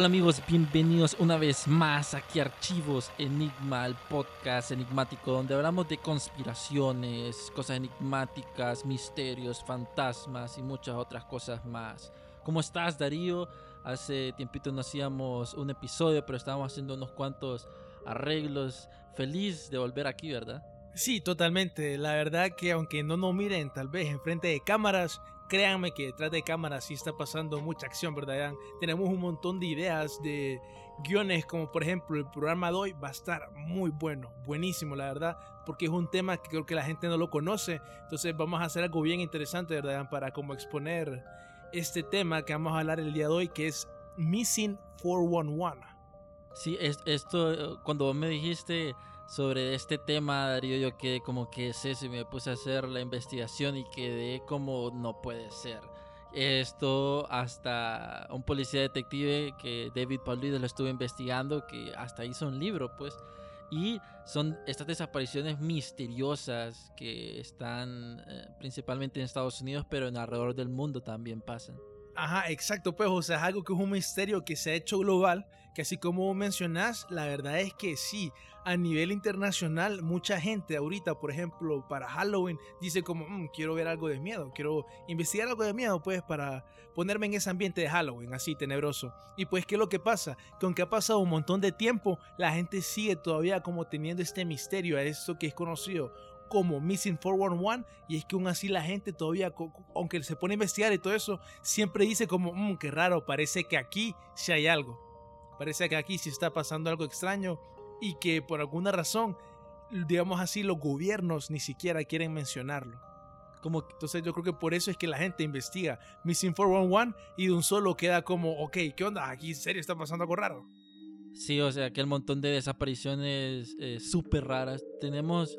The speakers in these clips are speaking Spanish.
Hola amigos, bienvenidos una vez más aquí a Archivos Enigma, el podcast enigmático donde hablamos de conspiraciones, cosas enigmáticas, misterios, fantasmas y muchas otras cosas más. ¿Cómo estás Darío? Hace tiempito no hacíamos un episodio, pero estábamos haciendo unos cuantos arreglos. Feliz de volver aquí, ¿verdad? Sí, totalmente. La verdad que aunque no nos miren tal vez enfrente de cámaras, créanme que detrás de cámaras sí está pasando mucha acción, ¿verdad? Tenemos un montón de ideas, de guiones, como por ejemplo el programa de hoy va a estar muy bueno, buenísimo, la verdad, porque es un tema que creo que la gente no lo conoce. Entonces vamos a hacer algo bien interesante, ¿verdad? Para como exponer este tema que vamos a hablar el día de hoy, que es Missing 411. Sí, esto, cuando vos me dijiste sobre este tema, Darío, yo quedé como que es eso y me puse a hacer la investigación y quedé como no puede ser. Esto hasta un policía detective que David Paulides lo estuvo investigando, que hasta hizo un libro, pues. Y son estas desapariciones misteriosas que están eh, principalmente en Estados Unidos, pero en alrededor del mundo también pasan. Ajá, exacto, pues, o sea, es algo que es un misterio que se ha hecho global, que así como mencionás, la verdad es que sí, a nivel internacional, mucha gente ahorita, por ejemplo, para Halloween, dice como, mm, quiero ver algo de miedo, quiero investigar algo de miedo, pues, para ponerme en ese ambiente de Halloween, así tenebroso. Y pues, ¿qué es lo que pasa? Que aunque ha pasado un montón de tiempo, la gente sigue todavía como teniendo este misterio, a esto que es conocido como Missing 411 y es que aún así la gente todavía, aunque se pone a investigar y todo eso, siempre dice como, mmm, qué raro, parece que aquí sí hay algo. Parece que aquí sí está pasando algo extraño y que por alguna razón, digamos así, los gobiernos ni siquiera quieren mencionarlo. Como, entonces yo creo que por eso es que la gente investiga Missing 411 y de un solo queda como, ok, ¿qué onda? Aquí en serio está pasando algo raro. Sí, o sea, que el montón de desapariciones eh, súper raras. Tenemos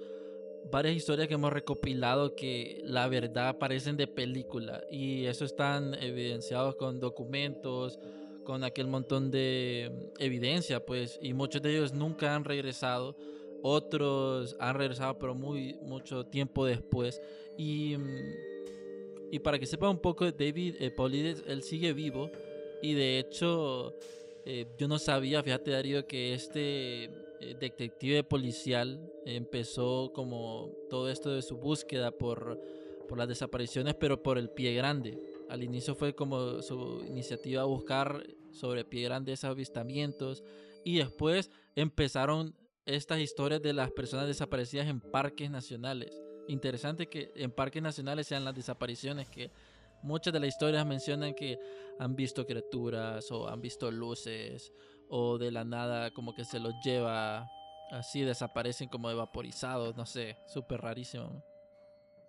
varias historias que hemos recopilado que la verdad parecen de película y eso están evidenciados con documentos, con aquel montón de evidencia, pues, y muchos de ellos nunca han regresado, otros han regresado pero muy mucho tiempo después y, y para que sepa un poco David eh, él sigue vivo y de hecho eh, yo no sabía, fíjate Darío, que este eh, detective policial empezó como todo esto de su búsqueda por, por las desapariciones, pero por el pie grande. Al inicio fue como su iniciativa buscar sobre pie grande esos avistamientos y después empezaron estas historias de las personas desaparecidas en parques nacionales. Interesante que en parques nacionales sean las desapariciones que muchas de las historias mencionan que han visto criaturas o han visto luces o de la nada como que se los lleva así, desaparecen como vaporizados, no sé, súper rarísimo.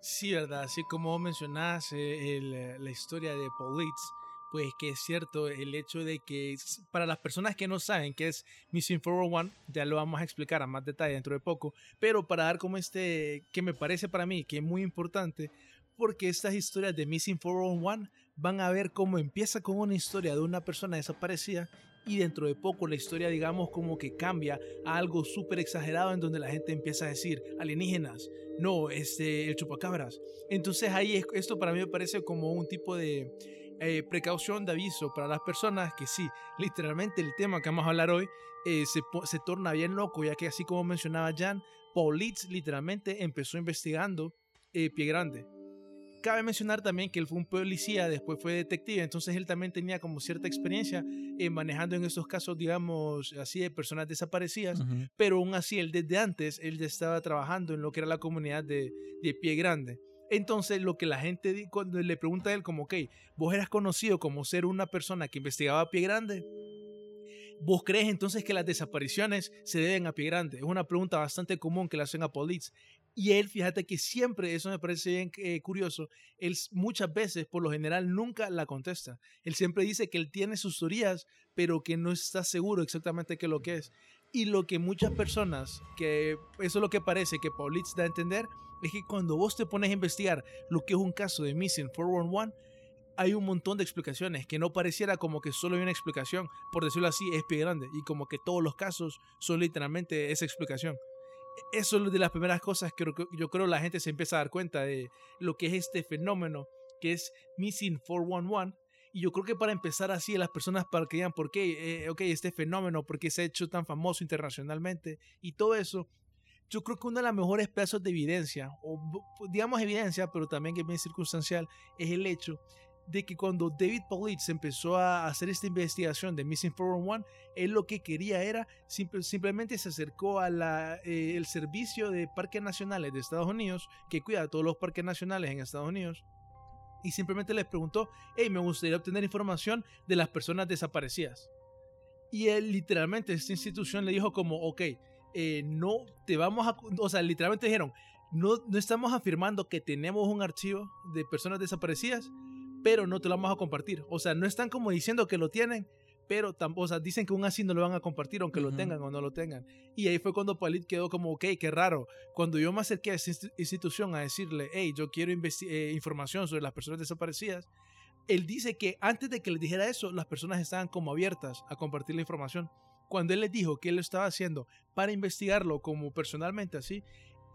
Sí, verdad, así como mencionás eh, eh, la historia de Politz, pues que es cierto el hecho de que para las personas que no saben qué es Missing 401, ya lo vamos a explicar a más detalle dentro de poco, pero para dar como este, que me parece para mí que es muy importante, porque estas historias de Missing 401 van a ver cómo empieza con una historia de una persona desaparecida y dentro de poco la historia digamos como que cambia a algo súper exagerado en donde la gente empieza a decir alienígenas, no, este, el chupacabras. Entonces ahí esto para mí me parece como un tipo de eh, precaución de aviso para las personas que sí, literalmente el tema que vamos a hablar hoy eh, se, torna bien loco, ya que así como mencionaba Jan, Paulitz literalmente empezó investigando eh, Pie Grande Cabe mencionar también que él fue un policía, después fue detective, entonces él también tenía como cierta experiencia eh, manejando en estos casos, digamos, así de personas desaparecidas, pero aún así él desde antes, él ya estaba trabajando en lo que era la comunidad de, de Pie Grande. Entonces, lo que la gente cuando le pregunta a él, como, ok, vos eras conocido como ser una persona que investigaba a pie grande, ¿vos crees entonces que las desapariciones se deben a pie grande? Es una pregunta bastante común que le hacen a Police. Y él, fíjate que siempre, eso me parece bien eh, curioso, él muchas veces, por lo general, nunca la contesta. Él siempre dice que él tiene sus teorías, pero que no está seguro exactamente qué es lo que es. Y lo que muchas personas, que eso es lo que parece que Paulitz da a entender, es que cuando vos te pones a investigar lo que es un caso de Missing 411, hay un montón de explicaciones, que no pareciera como que solo hay una explicación, por decirlo así, es pie grande, y como que todos los casos son literalmente esa explicación. Eso es de las primeras cosas que yo creo la gente se empieza a dar cuenta de lo que es este fenómeno, que es Missing 411, y yo creo que para empezar así, las personas para que digan por qué, eh, ok, este fenómeno, por qué se ha hecho tan famoso internacionalmente y todo eso, yo creo que uno de los mejores pedazos de evidencia, o digamos evidencia, pero también que es bien circunstancial, es el hecho de que cuando David Paulitz empezó a hacer esta investigación de Missing 411, él lo que quería era, simple- simplemente se acercó al el servicio de parques nacionales de Estados Unidos, que cuida todos los parques nacionales en Estados Unidos, y simplemente les preguntó, hey, me gustaría obtener información de las personas desaparecidas. Y él literalmente, esta institución le dijo como, ok, eh, no te vamos a... O sea, literalmente dijeron, no, no estamos afirmando que tenemos un archivo de personas desaparecidas, pero no te lo vamos a compartir. O sea, no están como diciendo que lo tienen, pero tampoco, o sea, dicen que aún así no lo van a compartir, aunque lo tengan o no lo tengan. Y ahí fue cuando Palit quedó como, ok, qué raro. Cuando yo me acerqué a esa insti- institución a decirle, hey, yo quiero eh, información sobre las personas desaparecidas, él dice que antes de que les dijera eso, las personas estaban como abiertas a compartir la información. Cuando él les dijo que él lo estaba haciendo para investigarlo como personalmente así,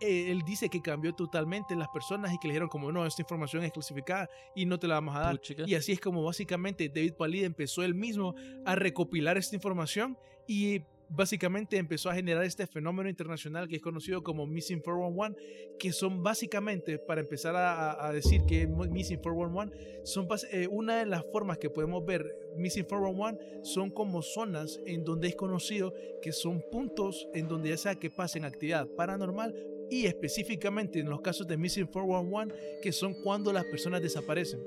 él dice que cambió totalmente las personas y que le dijeron como no, esta información es clasificada y no te la vamos a dar. Puchica. Y así es como básicamente David Palid empezó él mismo a recopilar esta información y básicamente empezó a generar este fenómeno internacional que es conocido como Missing 411, que son básicamente, para empezar a, decir que Missing 411, son eh, una de las formas que podemos ver Missing 411 son como zonas en donde es conocido que son puntos en donde ya sea que pasen actividad paranormal y específicamente en los casos de Missing 411 que son cuando las personas desaparecen.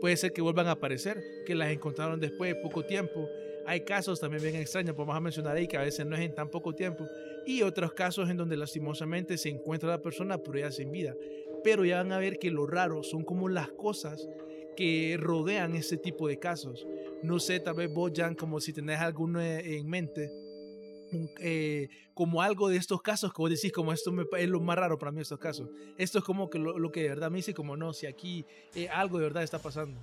Puede ser que vuelvan a aparecer, que las encontraron después de poco tiempo. Hay casos también bien extraños, pues vamos a mencionar ahí que a veces no es en tan poco tiempo. Y otros casos en donde lastimosamente se encuentra la persona pero ya sin vida. Pero ya van a ver que lo raro son como las cosas que rodean ese tipo de casos. No sé, tal vez vos, Jan, como si tenés alguno en mente, eh, como algo de estos casos que vos decís, como esto me, es lo más raro para mí estos casos. Esto es como que lo, lo que de verdad me dice, como no, si aquí eh, algo de verdad está pasando.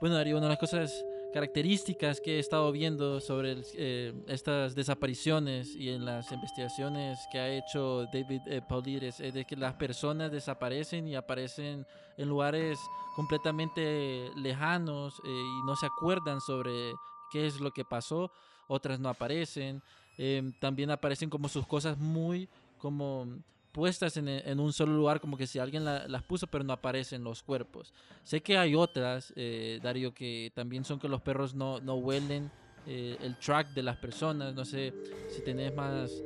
Bueno, Darío, una de las cosas características que he estado viendo sobre el- eh, estas desapariciones y en las investigaciones que ha hecho David eh, Paulir es, es de que las personas desaparecen y aparecen en lugares completamente lejanos eh, y no se acuerdan sobre qué es lo que pasó, otras no aparecen, eh, también aparecen como sus cosas muy como puestas en, en un solo lugar, como que si alguien la- las puso, pero no aparecen los cuerpos. Sé que hay otras, eh, Darío, que también son que los perros no, no huelen eh, el track de las personas. No sé si tenés más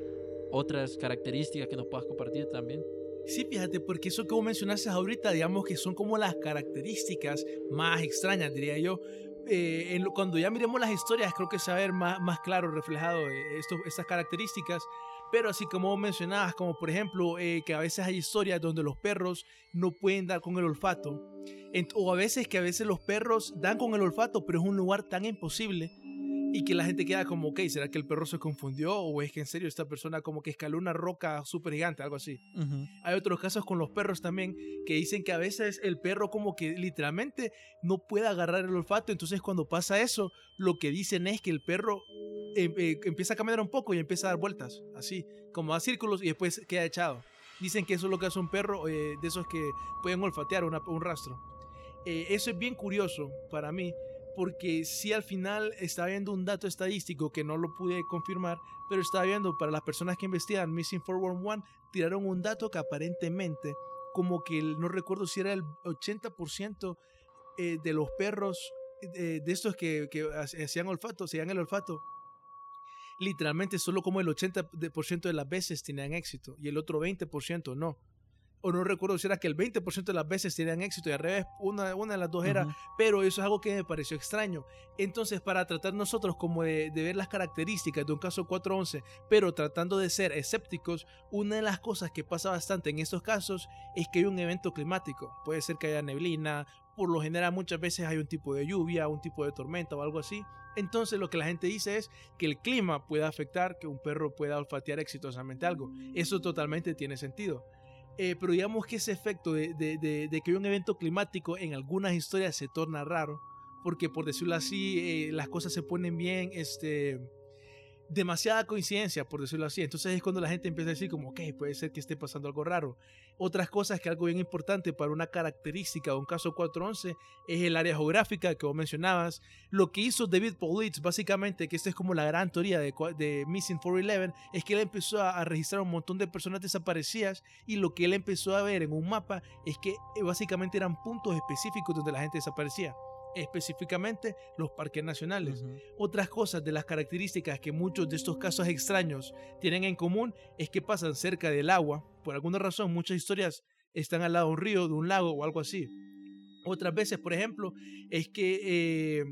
otras características que nos puedas compartir también. Sí, fíjate, porque eso que vos mencionaste ahorita, digamos que son como las características más extrañas, diría yo. Eh, en lo- cuando ya miremos las historias, creo que se va a ver más, más claro reflejado eh, estas características. Pero así como mencionabas, como por ejemplo, eh, que a veces hay historias donde los perros no pueden dar con el olfato. O a veces que a veces los perros dan con el olfato, pero es un lugar tan imposible y que la gente queda como, ok, ¿será que el perro se confundió? ¿O es que en serio esta persona como que escaló una roca súper gigante, algo así? Hay otros casos con los perros también que dicen que a veces el perro como que literalmente no puede agarrar el olfato. Entonces cuando pasa eso, lo que dicen es que el perro eh, eh, empieza a caminar un poco y empieza a dar vueltas, así, como a círculos y después queda echado. Dicen que eso es lo que hace un perro eh, de esos que pueden olfatear una- un rastro. Eh, eso es bien curioso para mí porque sí al final estaba viendo un dato estadístico que no lo pude confirmar, pero estaba viendo para las personas que investigan Missing 411 tiraron un dato que aparentemente como que no recuerdo si era el 80% eh, de los perros eh, de estos que, que ha- hacían olfato, hacían el olfato, literalmente solo como el 80% de las veces tenían éxito y el otro 20% no. O no recuerdo si era que el 20% de las veces tenían éxito y al revés, una, una de las dos era, Ujú. pero eso es algo que me pareció extraño. Entonces, para tratar nosotros como de, de ver las características de un caso 411, pero tratando de ser escépticos, una de las cosas que pasa bastante en estos casos es que hay un evento climático. Puede ser que haya neblina, por lo general muchas veces hay un tipo de lluvia, un tipo de tormenta o algo así. Entonces lo que la gente dice es que el clima puede afectar que un perro pueda olfatear exitosamente algo. Eso totalmente tiene sentido. Eh, pero digamos que ese efecto de, de- de- que hay un evento climático en algunas historias se torna raro, porque por decirlo así, eh, las cosas se ponen bien, este, demasiada coincidencia, por decirlo así. Entonces es cuando la gente empieza a decir como, ok, puede ser que esté pasando algo raro. Otras cosas que algo bien importante para una característica de un caso 411 es el área geográfica que vos mencionabas. Lo que hizo David Politz, básicamente, que esta es como la gran teoría de, de Missing 411, es que él empezó a, a registrar un montón de personas desaparecidas y lo que él empezó a ver en un mapa es que eh, básicamente eran puntos específicos donde la gente desaparecía. Específicamente los parques nacionales. Otras cosas de las características que muchos de estos casos extraños tienen en común es que pasan cerca del agua. Por alguna razón, muchas historias están al lado de un río, de un lago o algo así. Otras veces, por ejemplo, es que eh,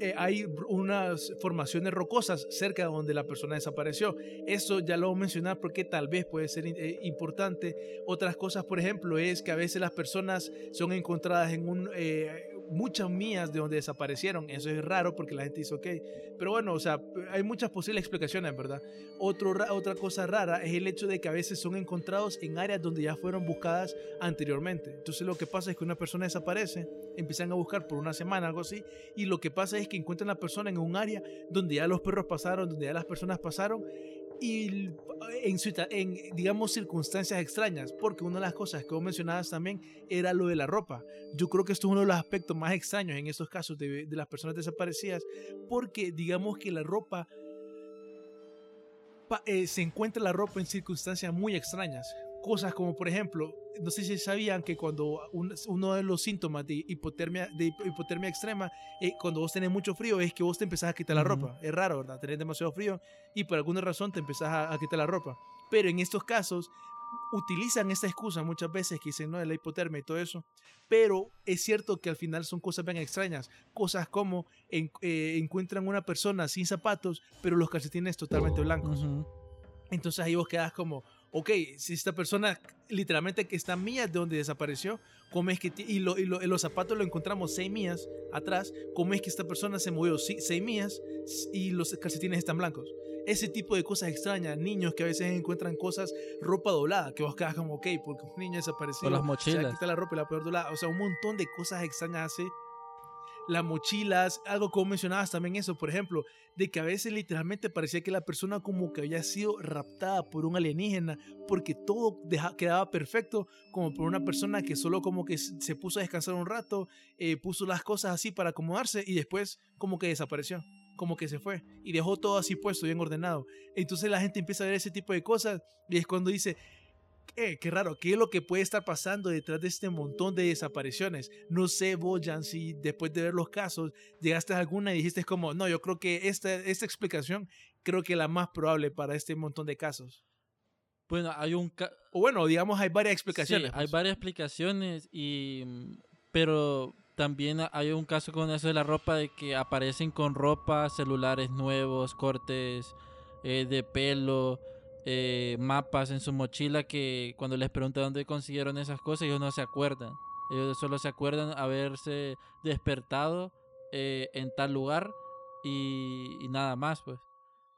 eh, hay unas formaciones rocosas cerca de donde la persona desapareció. Eso ya lo voy a mencionar porque tal vez puede ser eh, importante. Otras cosas, por ejemplo, es que a veces las personas son encontradas en un, eh, muchas mías de donde desaparecieron. Eso es raro porque la gente dice, ok. Pero bueno, o sea, hay muchas posibles explicaciones, ¿verdad? Otro, ra- otra cosa rara es el hecho de que a veces son encontrados en áreas donde ya fueron buscadas anteriormente. Entonces lo que pasa es que una persona desaparece, empiezan a buscar por una semana, algo así, y lo que pasa es que encuentran a la persona en un área donde ya los perros pasaron, donde ya las personas pasaron, y en, en, digamos, circunstancias extrañas, porque una de las cosas que vos mencionabas también era lo de la ropa. Yo creo que esto es uno de los aspectos más extraños en estos casos de, las personas desaparecidas, porque digamos que la ropa, pa- eh, se encuentra la ropa en circunstancias muy extrañas. Cosas como, por ejemplo, no sé si sabían que cuando un- uno de los síntomas de hipotermia, de hipo- hipotermia extrema, eh, cuando vos tenés mucho frío, es que vos te empezás a quitar la ropa. Es raro, ¿verdad? Tenés demasiado frío y por alguna razón te empezás a, a quitar la ropa. Pero en estos casos, utilizan esta excusa muchas veces que dicen, no, de la hipotermia y todo eso. Pero es cierto que al final son cosas bien extrañas. Cosas como en- eh, encuentran una persona sin zapatos, pero los calcetines totalmente blancos. Entonces ahí vos quedás como, ok, si esta persona literalmente que está millas de donde desapareció, ¿cómo es que y, lo- y lo- y los zapatos lo encontramos seis millas atrás? ¿Cómo es que esta persona se movió seis millas y los calcetines están blancos? Ese tipo de cosas extrañas, niños que a veces encuentran cosas, ropa doblada, que vos quedás como, ok, porque un niño desapareció, O las se va a mochilas. quitar la ropa y la peor doblada. O sea, un montón de cosas extrañas hace. Las mochilas, algo como mencionabas también eso, por ejemplo, de que a veces literalmente parecía que la persona como que había sido raptada por un alienígena, porque todo deja- quedaba perfecto, como por una persona que solo como que se puso a descansar un rato, eh, puso las cosas así para acomodarse y después como que desapareció, como que se fue y dejó todo así puesto, bien ordenado. Entonces la gente empieza a ver ese tipo de cosas y es cuando dice, eh, qué raro, ¿qué es lo que puede estar pasando detrás de este montón de desapariciones? No sé, Bojan, si después de ver los casos llegaste a alguna y dijiste como, no, yo creo que esta, esta explicación creo que es la más probable para este montón de casos. Bueno, hay un... ca- O bueno, digamos, hay varias Sí, explicaciones. hay pues. varias explicaciones y... mm, Pero también ha- hay un caso con eso de la ropa de que aparecen con ropa, celulares nuevos, cortes eh, de pelo, eh, mapas en su mochila que cuando les preguntan dónde consiguieron esas cosas ellos no se acuerdan. Ellos solo se acuerdan haberse despertado eh, en tal lugar y, nada más, pues.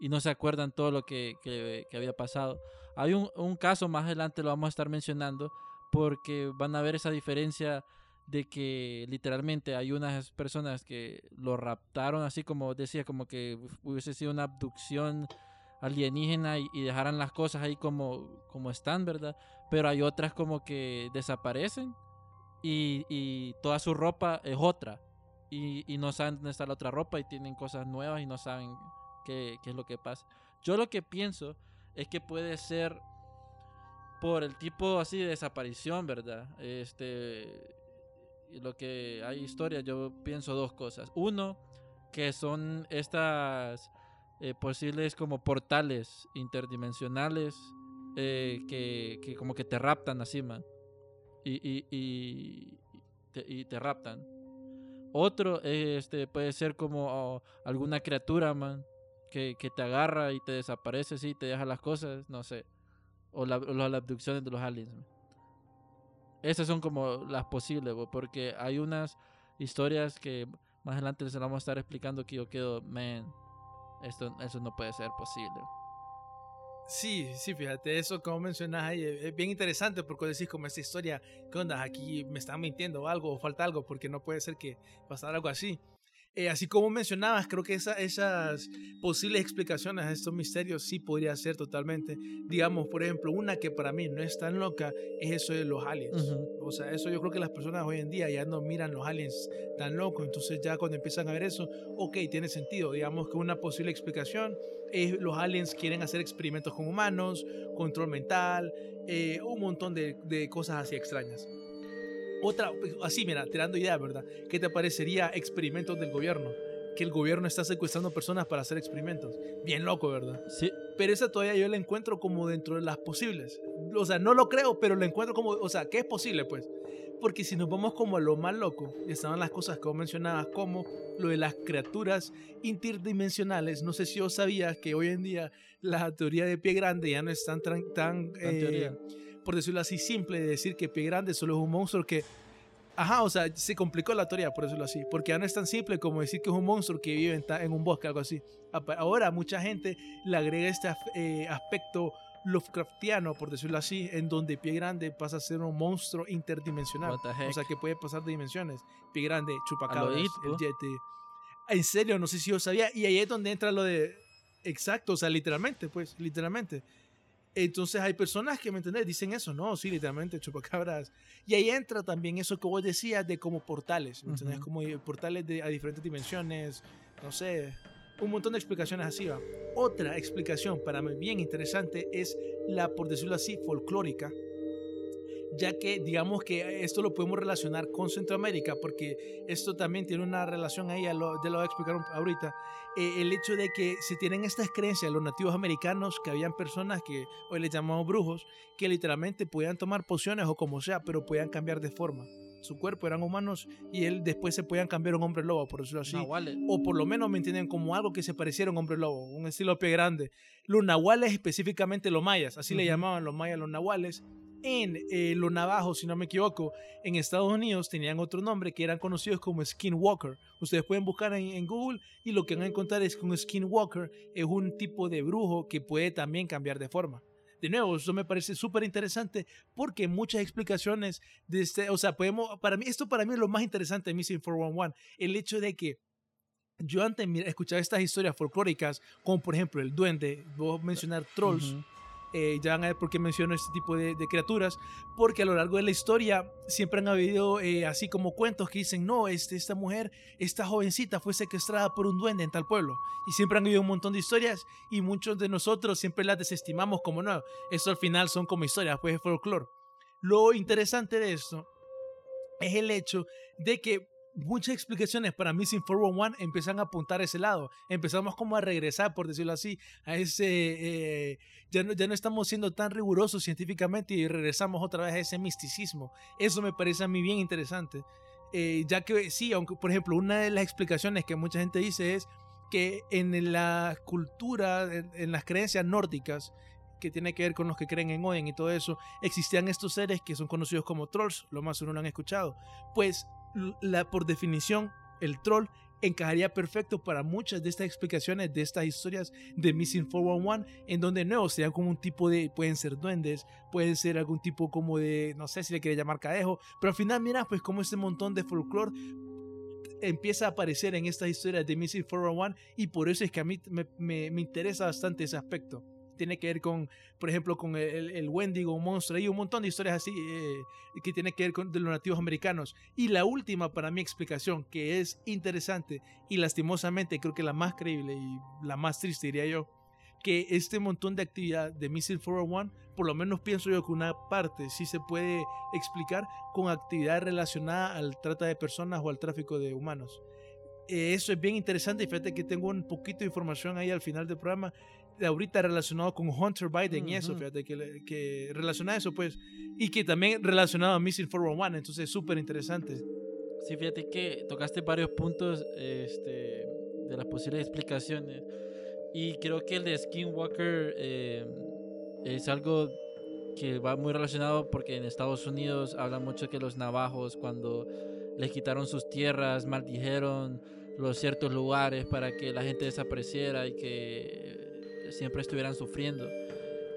Y no se acuerdan todo lo que había pasado. Hay un, un caso más adelante, lo vamos a estar mencionando, porque van a ver esa diferencia de que literalmente hay unas personas que lo raptaron, así como decía, como que hubiese sido una abducción alienígena y, dejaran las cosas ahí como, como están, ¿verdad? Pero hay otras como que desaparecen y, y toda su ropa es otra. Y, y no saben dónde está la otra ropa y tienen cosas nuevas y no saben qué, qué es lo que pasa. Yo lo que pienso es que puede ser por el tipo así de desaparición, ¿verdad? Este lo que hay historia, yo pienso dos cosas. Uno, que son estas eh, posibles como portales interdimensionales eh, que, que como que te raptan así, man. Y, y, y, te, y te raptan. Otro este, puede ser como oh, alguna criatura, man, que, que, te agarra y te desaparece, sí, te deja las cosas, no sé. O, la, las abducciones de los aliens. Esas son como las posibles, porque hay unas historias que más adelante les vamos a estar explicando que yo quedo, man, esto, eso no puede ser posible. Sí, sí, fíjate, eso como mencionas ahí es bien interesante porque decís como esta historia, ¿qué onda? Aquí me están mintiendo algo o falta algo porque no puede ser que pasara algo así. Eh, así como mencionabas, creo que esa, esas posibles explicaciones a estos misterios sí podría ser totalmente. Digamos, por ejemplo, una que para mí no es tan loca es eso de los aliens. Uh -huh. O sea, eso yo creo que las personas hoy en día ya no miran los aliens tan locos. Entonces ya cuando empiezan a ver eso, ok, tiene sentido. Digamos que una posible explicación es los aliens quieren hacer experimentos con humanos, control mental, eh, un montón de, de cosas así extrañas. Otra, así, mira, tirando ideas, ¿verdad? ¿Qué te parecería experimentos del gobierno? Que el gobierno está secuestrando personas para hacer experimentos. Bien loco, ¿verdad? Sí. Pero esa todavía yo la encuentro como dentro de las posibles. O sea, no lo creo, pero la encuentro como, o sea, ¿qué es posible, pues? Porque si nos vamos como a lo más loco, estaban las cosas que vos mencionabas, como lo de las criaturas interdimensionales. No sé si vos sabías que hoy en día la teoría de pie grande ya no es tan, tan, tan eh, por decirlo así, simple de decir que Pie Grande solo es un monstruo que... Ajá, o sea, se complicó la teoría, por decirlo así, porque ya no es tan simple como decir que es un monstruo que vive en, en un bosque, algo así. Ahora mucha gente le agrega este eh, aspecto Lovecraftiano, por decirlo así, en donde Pie Grande pasa a ser un monstruo interdimensional. O sea, que puede pasar de dimensiones. Pie Grande, Chupacabras, el Yeti. En serio, no sé si yo sabía. Y ahí es donde entra lo de... Exacto, o sea, literalmente, pues, literalmente. Entonces hay personas que, ¿me entendés? Dicen eso, no, sí, literalmente, chupacabras. Y ahí entra también eso que vos decías de como portales, ¿me entendés? Uh -huh. Como portales de, a diferentes dimensiones, no sé, un montón de explicaciones así va. Otra explicación para mí bien interesante es la, por decirlo así, folclórica, ya que digamos que esto lo podemos relacionar con Centroamérica, porque esto también tiene una relación ahí, ya lo, ya lo voy a explicar ahorita, eh, el hecho de que se tienen estas creencias los nativos americanos, que habían personas que hoy les llamamos brujos, que literalmente podían tomar pociones o como sea, pero podían cambiar de forma. Su cuerpo eran humanos y él después se podían cambiar a un hombre lobo, por decirlo así. Nahuales. O por lo menos me entienden como algo que se pareciera a un hombre lobo, un estilo pie grande. Los nahuales, específicamente los mayas, así uh -huh. le llamaban los mayas los nahuales, en eh, los navajos, si no me equivoco, en Estados Unidos tenían otro nombre que eran conocidos como Skinwalker. Ustedes pueden buscar en, en, Google y lo que van a encontrar es que un Skinwalker es un tipo de brujo que puede también cambiar de forma. De nuevo, eso me parece súper interesante porque muchas explicaciones de este, o sea, podemos, para mí, esto para mí es lo más interesante de Missing 411, el hecho de que yo antes escuchaba estas historias folclóricas, como por ejemplo el duende, vos mencionar trolls, uh -huh eh, ya van a ver por qué menciono este tipo de, criaturas, porque a lo largo de la historia siempre han habido eh, así como cuentos que dicen, no, este, esta mujer, esta jovencita fue secuestrada por un duende en tal pueblo. Y siempre han habido un montón de historias y muchos de nosotros siempre las desestimamos como no, eso al final son como historias, pues es folclore. Lo interesante de esto es el hecho de que muchas explicaciones para Missing 411 empiezan a apuntar a ese lado. Empezamos como a regresar, por decirlo así, a ese... Eh, ya, no, ya no estamos siendo tan rigurosos científicamente y regresamos otra vez a ese misticismo. Eso me parece a mí bien interesante. Eh, ya que sí, aunque por ejemplo una de las explicaciones que mucha gente dice es que en la cultura, en, las creencias nórdicas, que tiene que ver con los que creen en Odin y todo eso, existían estos seres que son conocidos como trolls, lo más uno lo han escuchado. Pues la, por definición, el troll encajaría perfecto para muchas de estas explicaciones de estas historias de Missing 411, en donde nuevo serían como un tipo de, pueden ser duendes, pueden ser algún tipo como de, no sé si le quiere llamar cadejo, pero al final mira pues como este montón de folclore empieza a aparecer en estas historias de Missing 411 y por eso es que a mí me, me, me interesa bastante ese aspecto tiene que ver con, por ejemplo, con el, el Wendigo, un monstruo, y un montón de historias así eh, que tiene que ver con de los nativos americanos. Y la última para mi explicación, que es interesante y lastimosamente creo que la más creíble y la más triste, diría yo, que este montón de actividad de Missile 401, por lo menos pienso yo que una parte sí se puede explicar con actividad relacionada al trata de personas o al tráfico de humanos. Eh, eso es bien interesante y fíjate que tengo un poquito de información ahí al final del programa ahorita relacionado con Hunter Biden y eso, fíjate, que, que relaciona eso, pues, y que también relacionado a Missing 411, entonces es súper interesante. Sí, fíjate que tocaste varios puntos este, de las posibles explicaciones. Y creo que el de Skinwalker eh, es algo que va muy relacionado porque en Estados Unidos hablan mucho que los navajos cuando les quitaron sus tierras maldijeron los ciertos lugares para que la gente desapareciera y que siempre estuvieran sufriendo.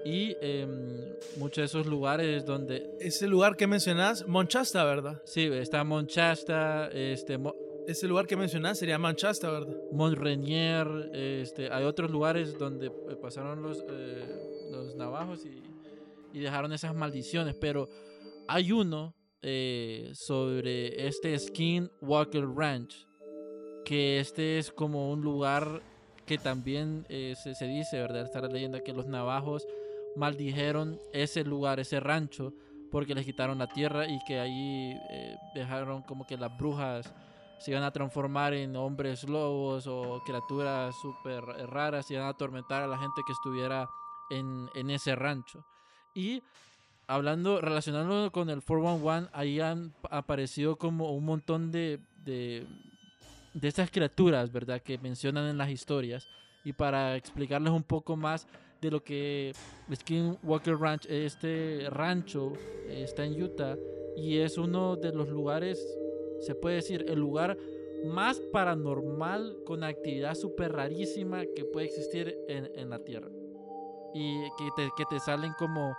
Y em, muchos de esos lugares donde... Ese lugar que mencionás, Monchasta, ¿verdad? Sí, está Monchasta, este, Mo- Ese lugar que mencionás sería Manchasta, ¿verdad? Mont Rainier, este, hay otros lugares donde eh, pasaron los, eh, los navajos y, y dejaron esas maldiciones, pero hay uno eh, sobre este Skinwalker Ranch, que este es como un lugar que también eh, se, se dice, ¿verdad? Está la leyenda que los navajos maldijeron ese lugar, ese rancho, porque les quitaron la tierra y que ahí eh, dejaron como que las brujas se iban a transformar en hombres lobos o criaturas súper raras y iban a atormentar a la gente que estuviera en, en ese rancho. Y hablando, relacionándolo con el 411, ahí han aparecido como un montón de, de, de estas criaturas, ¿verdad? Que mencionan en las historias. Y para explicarles un poco más de lo que Skinwalker Ranch, este rancho eh, está en Utah y es uno de los lugares, se puede decir, el lugar más paranormal con actividad súper rarísima que puede existir en, en la Tierra. Y que te, que te salen como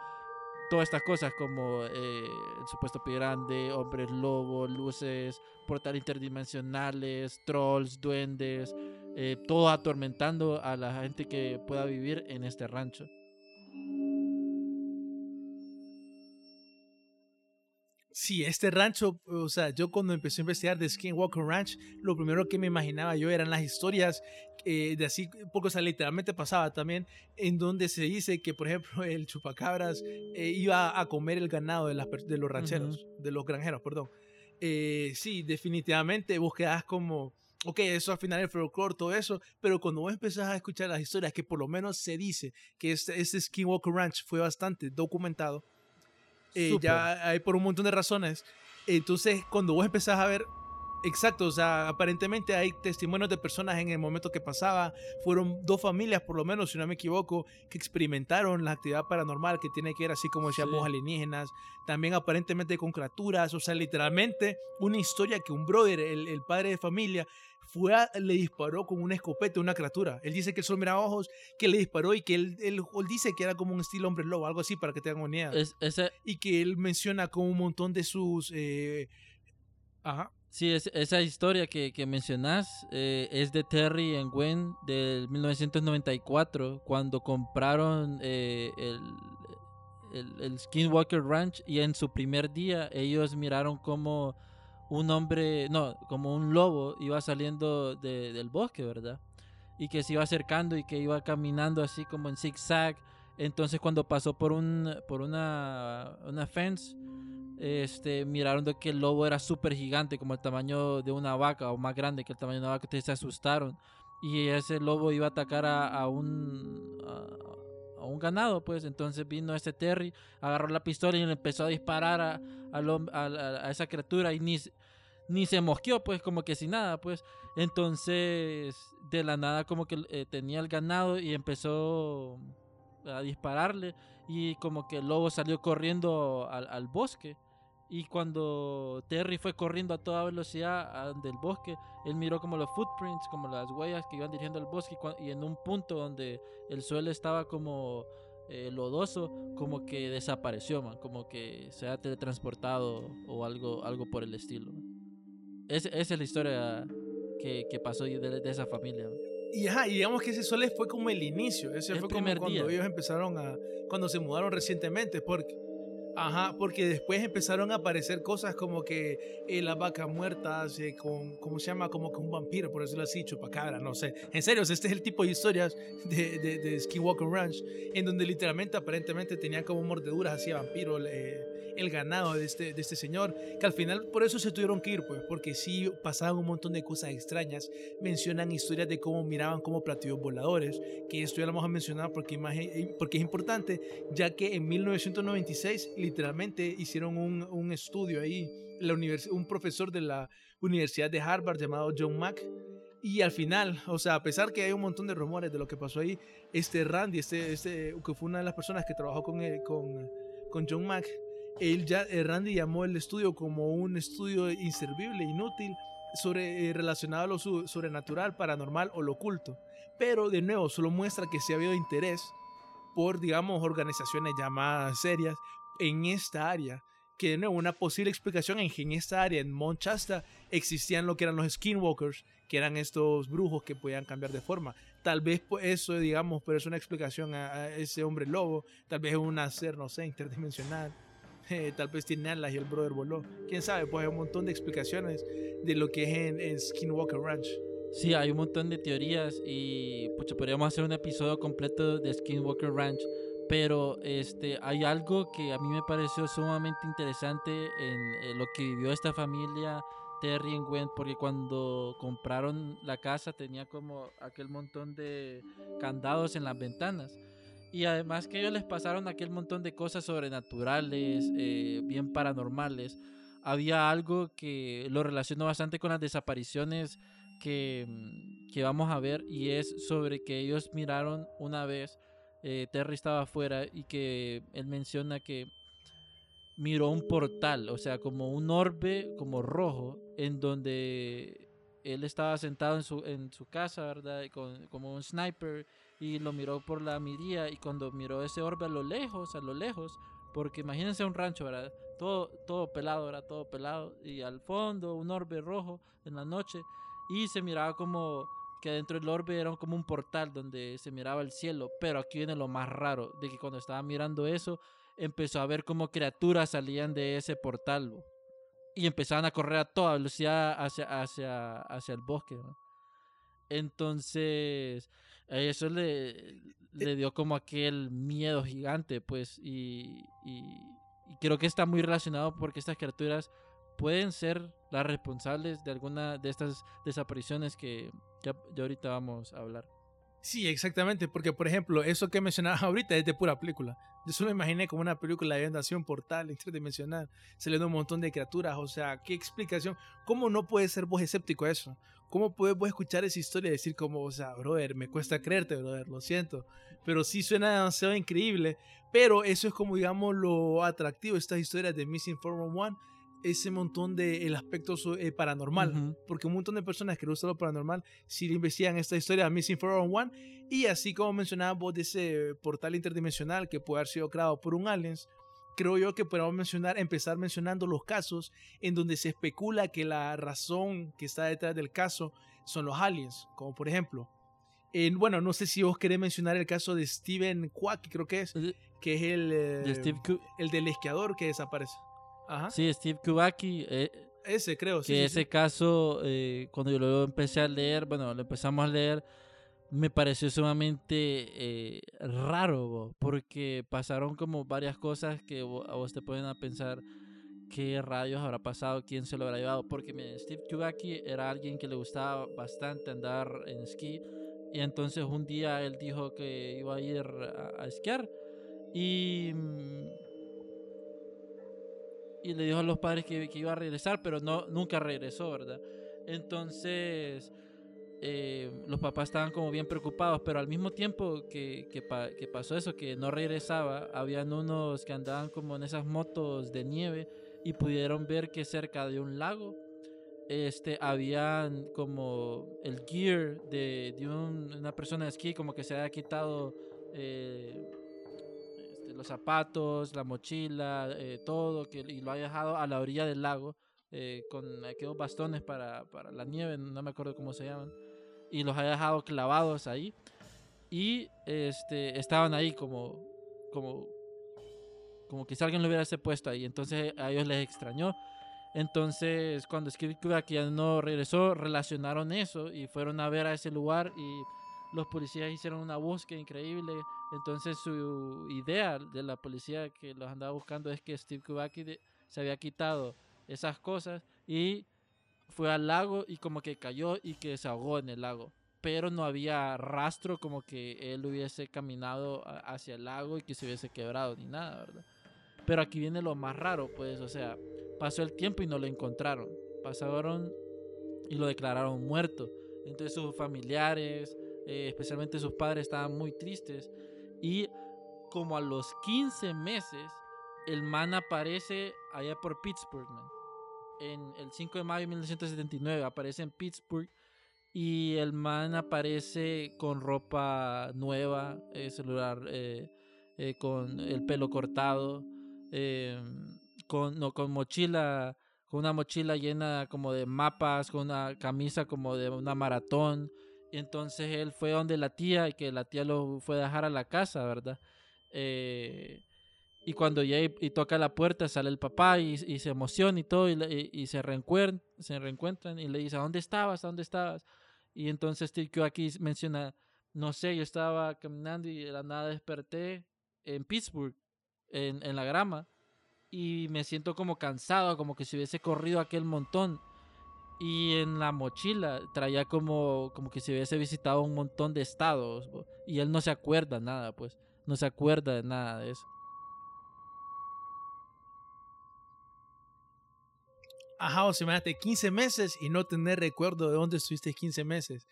todas estas cosas como eh, el supuesto pie grande, hombres lobo, luces, portales interdimensionales, trolls, duendes, eh, todo atormentando a la gente que pueda vivir en este rancho. Sí, este rancho, o sea, yo cuando empecé a investigar de Skinwalker Ranch, lo primero que me imaginaba yo eran las historias eh, de así, porque o sea, literalmente pasaba también, en donde se dice que, por ejemplo, el chupacabras eh, iba a comer el ganado de, las, de los rancheros, de los granjeros, perdón. Eh, sí, definitivamente vos quedás como, ok, eso al final es folclore, todo eso, pero cuando vos empezás a escuchar las historias, que por lo menos se dice que este, este Skinwalker Ranch fue bastante documentado, eh, ya hay por un montón de razones. Entonces, cuando vos empezás a ver, exacto, o sea, aparentemente hay testimonios de personas en el momento que pasaba, fueron dos familias, por lo menos, si no me equivoco, que experimentaron la actividad paranormal que tiene que ver, así como decíamos, Sí. alienígenas, también aparentemente con criaturas, o sea, literalmente una historia que un brother, el, el padre de familia, fue a- le disparó con una escopeta a una criatura. Él dice que él solo miraba ojos, que le disparó y que él, él, él dice que era como un estilo hombre lobo, algo así, para que tengan una idea Es, ese, y que él menciona como un montón de sus... eh, ajá. Sí, es- esa historia que, que mencionás eh, es de Terry and Gwen del 1994, cuando compraron eh, el, el, el Skinwalker Ranch y en su primer día ellos miraron como un hombre, no, como un lobo iba saliendo de- del bosque, ¿verdad? Y que se iba acercando y que iba caminando así como en zigzag. Entonces cuando pasó por un por una, una fence, este, miraron de que el lobo era súper gigante, como el tamaño de una vaca o más grande que el tamaño de una vaca, ustedes se asustaron. Y ese lobo iba a atacar a, un a un ganado, pues entonces vino este Terry, agarró la pistola y le empezó a disparar a, a, esa criatura y ni, ni se mosqueó, pues como que sin nada, pues. Entonces, de la nada como que eh, tenía el ganado y empezó a dispararle y como que el lobo salió corriendo al bosque. Y cuando Terry fue corriendo a toda velocidad del bosque, él miró como los footprints, como las huellas que iban dirigiendo al bosque y, en un punto donde el suelo estaba como eh, lodoso, como que desapareció, man, como que se ha teletransportado o algo, algo por el estilo. Es- esa es la historia que, que pasó de, de esa familia. man. Y, ajá, y digamos que ese solo fue como el inicio. Ese El fue como cuando día. ellos empezaron a. Cuando se mudaron recientemente. Porque. Ajá, porque después empezaron a aparecer cosas como que eh, las vacas muertas eh, con, ¿cómo se llama? Como que un vampiro, por decirlo así, chupacabra, no sé. En serio, este es el tipo de historias de, de, de Skinwalker Ranch, en donde literalmente, aparentemente, tenían como mordeduras así vampiro eh, el ganado de este, de este señor, que al final por eso se tuvieron que ir, pues, porque sí pasaban un montón de cosas extrañas. Mencionan historias de cómo miraban como platillos voladores, que esto ya lo vamos a mencionar porque, porque es importante, ya que en 1996 literalmente hicieron un, un estudio ahí, la un profesor de la Universidad de Harvard llamado John Mack, y al final, o sea, a pesar que hay un montón de rumores de lo que pasó ahí, este Randy, este, este que fue una de las personas que trabajó con, con, con John Mack, él ya, eh, Randy llamó el estudio como un estudio inservible, inútil, sobre, eh, relacionado a lo sobrenatural, paranormal o lo oculto. Pero de nuevo, solo muestra que se ha habido interés por, digamos, organizaciones llamadas serias en esta área. Que de nuevo, una posible explicación en que en esta área, en Mount existían lo que eran los skinwalkers, que eran estos brujos que podían cambiar de forma. Tal vez eso, digamos, pero es una explicación a, ese hombre lobo. Tal vez es un ser, no sé, interdimensional. Eh, tal vez tiene alas y el brother voló. Quién sabe, pues hay un montón de explicaciones de lo que es en, en Skinwalker Ranch. Sí, hay un montón de teorías y pucha, podríamos hacer un episodio completo de Skinwalker Ranch, pero este, hay algo que a mí me pareció sumamente interesante en, lo que vivió esta familia Terry y Gwen, porque cuando compraron la casa tenía como aquel montón de candados en las ventanas. Y además que ellos les pasaron aquel montón de cosas sobrenaturales, eh, bien paranormales. Había algo que lo relacionó bastante con las desapariciones que, mm, que, vamos a ver y es sobre que ellos miraron una vez, eh, Terry estaba afuera y que él menciona que miró un portal, o sea, como un orbe como rojo, en donde él estaba sentado en su, en su casa, ¿verdad? Con, como un sniper y lo miró por la miría y cuando miró ese orbe a lo lejos, a lo lejos, porque imagínense un rancho, ¿verdad? Todo, todo pelado, era todo pelado y al fondo un orbe rojo en la noche y se miraba como que dentro del orbe era como un portal donde se miraba el cielo, pero aquí viene lo más raro, de que cuando estaba mirando eso, empezó a ver como criaturas salían de ese portal y empezaban a correr a toda velocidad hacia, hacia, hacia el bosque. Entonces, eso le, le dio como aquel miedo gigante, pues, y, y, y creo que está muy relacionado porque estas criaturas pueden ser las responsables de alguna de estas desapariciones que ya, ahorita vamos a hablar. Sí, exactamente, porque por ejemplo, eso que mencionabas ahorita es de pura película. Yo solo imaginé como una película de nación portal interdimensional, saliendo un montón de criaturas, o sea, qué explicación, cómo no puede ser vos escéptico a eso, cómo puedes vos escuchar esa historia y decir como, o sea, brother, me cuesta creerte, brother, lo siento, pero sí suena demasiado increíble, pero eso es como digamos lo atractivo de estas historias de Missing 411 ese montón de el aspecto eh, paranormal, porque un montón de personas que gustan lo paranormal sí investigan esta historia de Missing 401 y así como mencionaba vos de ese portal interdimensional que puede haber sido creado por un aliens, creo yo que podemos mencionar, empezar mencionando los casos en donde se especula que la razón que está detrás del caso son los aliens, como por ejemplo, en, bueno, no sé si vos querés mencionar el caso de Steven Quack, creo que es, que es el, eh, el del esquiador que desaparece. Sí, Steve Kubaki. Eh, ese creo, sí. Que ese caso, eh, cuando yo lo empecé a leer, bueno, lo empezamos a leer, me pareció sumamente eh, raro, porque pasaron como varias cosas que a vos te pueden a pensar qué rayos habrá pasado, quién se lo habrá llevado, porque Steve Kubaki era alguien que le gustaba bastante andar en esquí, y entonces un día él dijo que iba a ir a, a esquiar, y mm, y le dijo a los padres que, iba a regresar, pero no, nunca regresó, ¿verdad? Entonces, eh, los papás estaban como bien preocupados, pero al mismo tiempo que, que, pasó eso, que no regresaba, habían unos que andaban como en esas motos de nieve y pudieron ver que cerca de un lago este, habían como el gear de, una persona de esquí, como que se había quitado eh, los zapatos, la mochila, eh, todo, que, y lo ha dejado a la orilla del lago eh, con aquellos bastones para, para, la nieve, no me acuerdo cómo se llaman, y los ha dejado clavados ahí. Y este, estaban ahí como, como, como que si alguien lo hubiese puesto ahí. Entonces a ellos les extrañó. Entonces, cuando Steve Kubaki ya no regresó, relacionaron eso y fueron a ver a ese lugar y los policías hicieron una búsqueda increíble. Entonces, su idea de la policía que los andaba buscando es que Steve Kubaki se había quitado esas cosas y fue al lago y como que cayó y que se ahogó en el lago. Pero no había rastro como que él hubiese caminado hacia el lago y que se hubiese quebrado ni nada, ¿verdad? Pero aquí viene lo más raro, pues, o sea, pasó el tiempo y no lo encontraron. Pasaron y lo declararon muerto. Entonces sus familiares, eh, especialmente sus padres, estaban muy tristes. Y como a los 15 meses, el man aparece allá por Pittsburgh, En el 5 de mayo de 1979 aparece en Pittsburgh y el man aparece con ropa nueva, eh, celular, eh, con el pelo cortado, Em, con, no, con mochila, con una mochila llena como de mapas, con una camisa como de una maratón. Entonces él fue donde la tía y que la tía lo fue a dejar a la casa, ¿verdad? Eh, y cuando ya y, toca la puerta sale el papá y, se emociona y todo y, se, reencuentran, y le dice, ¿a dónde estabas? ¿A dónde estabas? Y entonces Steve aquí menciona, no sé, yo estaba caminando y de la nada desperté en Pittsburgh en, la grama y me siento como cansado, como que si hubiese corrido aquel montón. Y en la mochila traía como, como que si hubiese visitado un montón de estados. Y él no se acuerda nada, pues. No se acuerda de nada de eso. Ajá, o sea, imagínate 15 meses y no tener recuerdo de dónde estuviste 15 meses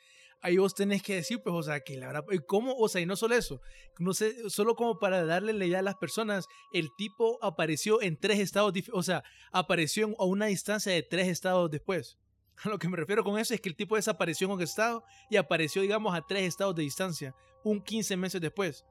ahí vos tenés que decir, pues, o sea, que la verdad, ¿cómo? O sea, y no solo eso, no sé, solo como para darle la idea a las personas, el tipo apareció en tres estados, o sea, apareció a una distancia de tres estados después. A lo que me refiero con eso es que el tipo desapareció en un estado y apareció, digamos, a tres estados de distancia, un 15 meses después.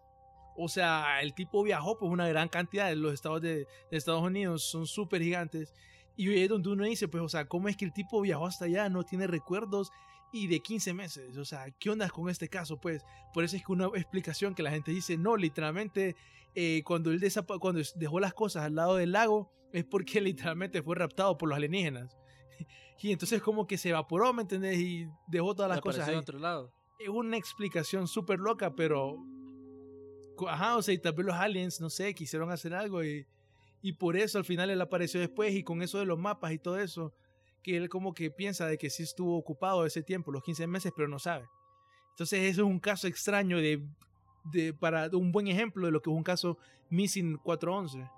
O sea, el tipo viajó pues una gran cantidad de los estados de, de Estados Unidos, son súper gigantes. Y es donde uno dice, pues, o sea, ¿cómo es que el tipo viajó hasta allá? No tiene recuerdos y de 15 meses. O sea, ¿qué onda con este caso? Pues por eso es que una explicación que la gente dice, no, literalmente eh, cuando él cuando dejó las cosas al lado del lago es porque literalmente fue raptado por los alienígenas. y entonces como que se evaporó, ¿me entendés? Y dejó todas las cosas ahí. otro lado. Es una explicación súper loca, pero... Ajá, o sea, y tal vez los aliens, no sé, quisieron hacer algo y, y por eso al final él apareció después y con eso de los mapas y todo eso que él como que piensa de que sí estuvo ocupado ese tiempo, los 15 meses, pero no sabe. Entonces eso es un caso extraño de, de, para un buen ejemplo de lo que es un caso Missing 411.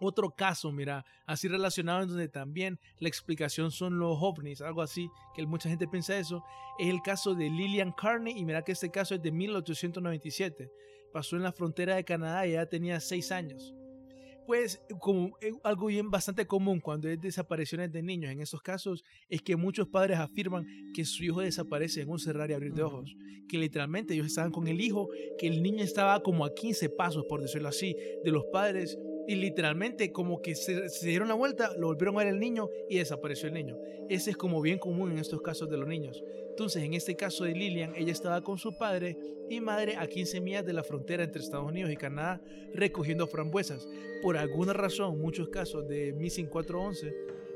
Otro caso, mira, así relacionado en donde también la explicación son los ovnis, algo así, que mucha gente piensa eso, es el caso de Lillian Carney y mira que este caso es de 1897. Pasó en la frontera de Canadá y ya tenía 6 años pues como eh, algo bien bastante común cuando hay desapariciones de niños en esos casos es que muchos padres afirman que su hijo desaparece en un cerrar y abrir de ojos, que literalmente ellos estaban con el hijo, que el niño estaba como a 15 pasos, por decirlo así, de los padres y literalmente como que se, dieron la vuelta, lo volvieron a ver el niño y desapareció el niño. Ese es como bien común en estos casos de los niños. Entonces, en este caso de Lilian, ella estaba con su padre y madre a 15 millas de la frontera entre Estados Unidos y Canadá recogiendo frambuesas. Por alguna razón, muchos casos de Missing 411,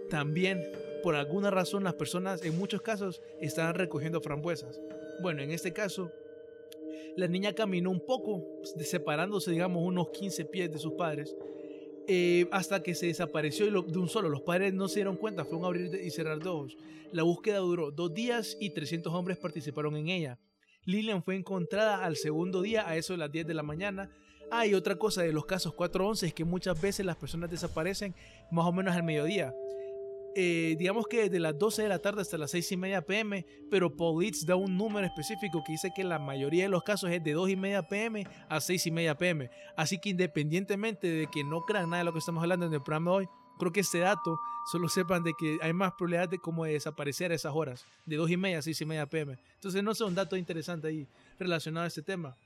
también por alguna razón las personas en muchos casos estaban recogiendo frambuesas. Bueno, en este caso, la niña caminó un poco, separándose, digamos, unos 15 pies de sus padres, eh, hasta que se desapareció de un solo. Los padres no se dieron cuenta, fue un abrir y cerrar de ojos. La búsqueda duró dos días y 300 hombres participaron en ella. Lilian fue encontrada al segundo día a eso de las 10 de la mañana. Ah, y otra cosa de los casos 411 es que muchas veces las personas desaparecen más o menos al mediodía. Eh, digamos que desde las 12 de la tarde hasta las 6 y media pm, pero Police da un número específico que dice que la mayoría de los casos es de 2 y media pm a 6 y media pm. Así que independientemente de que no crean nada de lo que estamos hablando en el programa de hoy, creo que este dato solo sepan de que hay más probabilidad de como de desaparecer a esas horas, de 2 y media a 6 y media pm. Entonces no sé, un dato interesante ahí relacionado a este tema.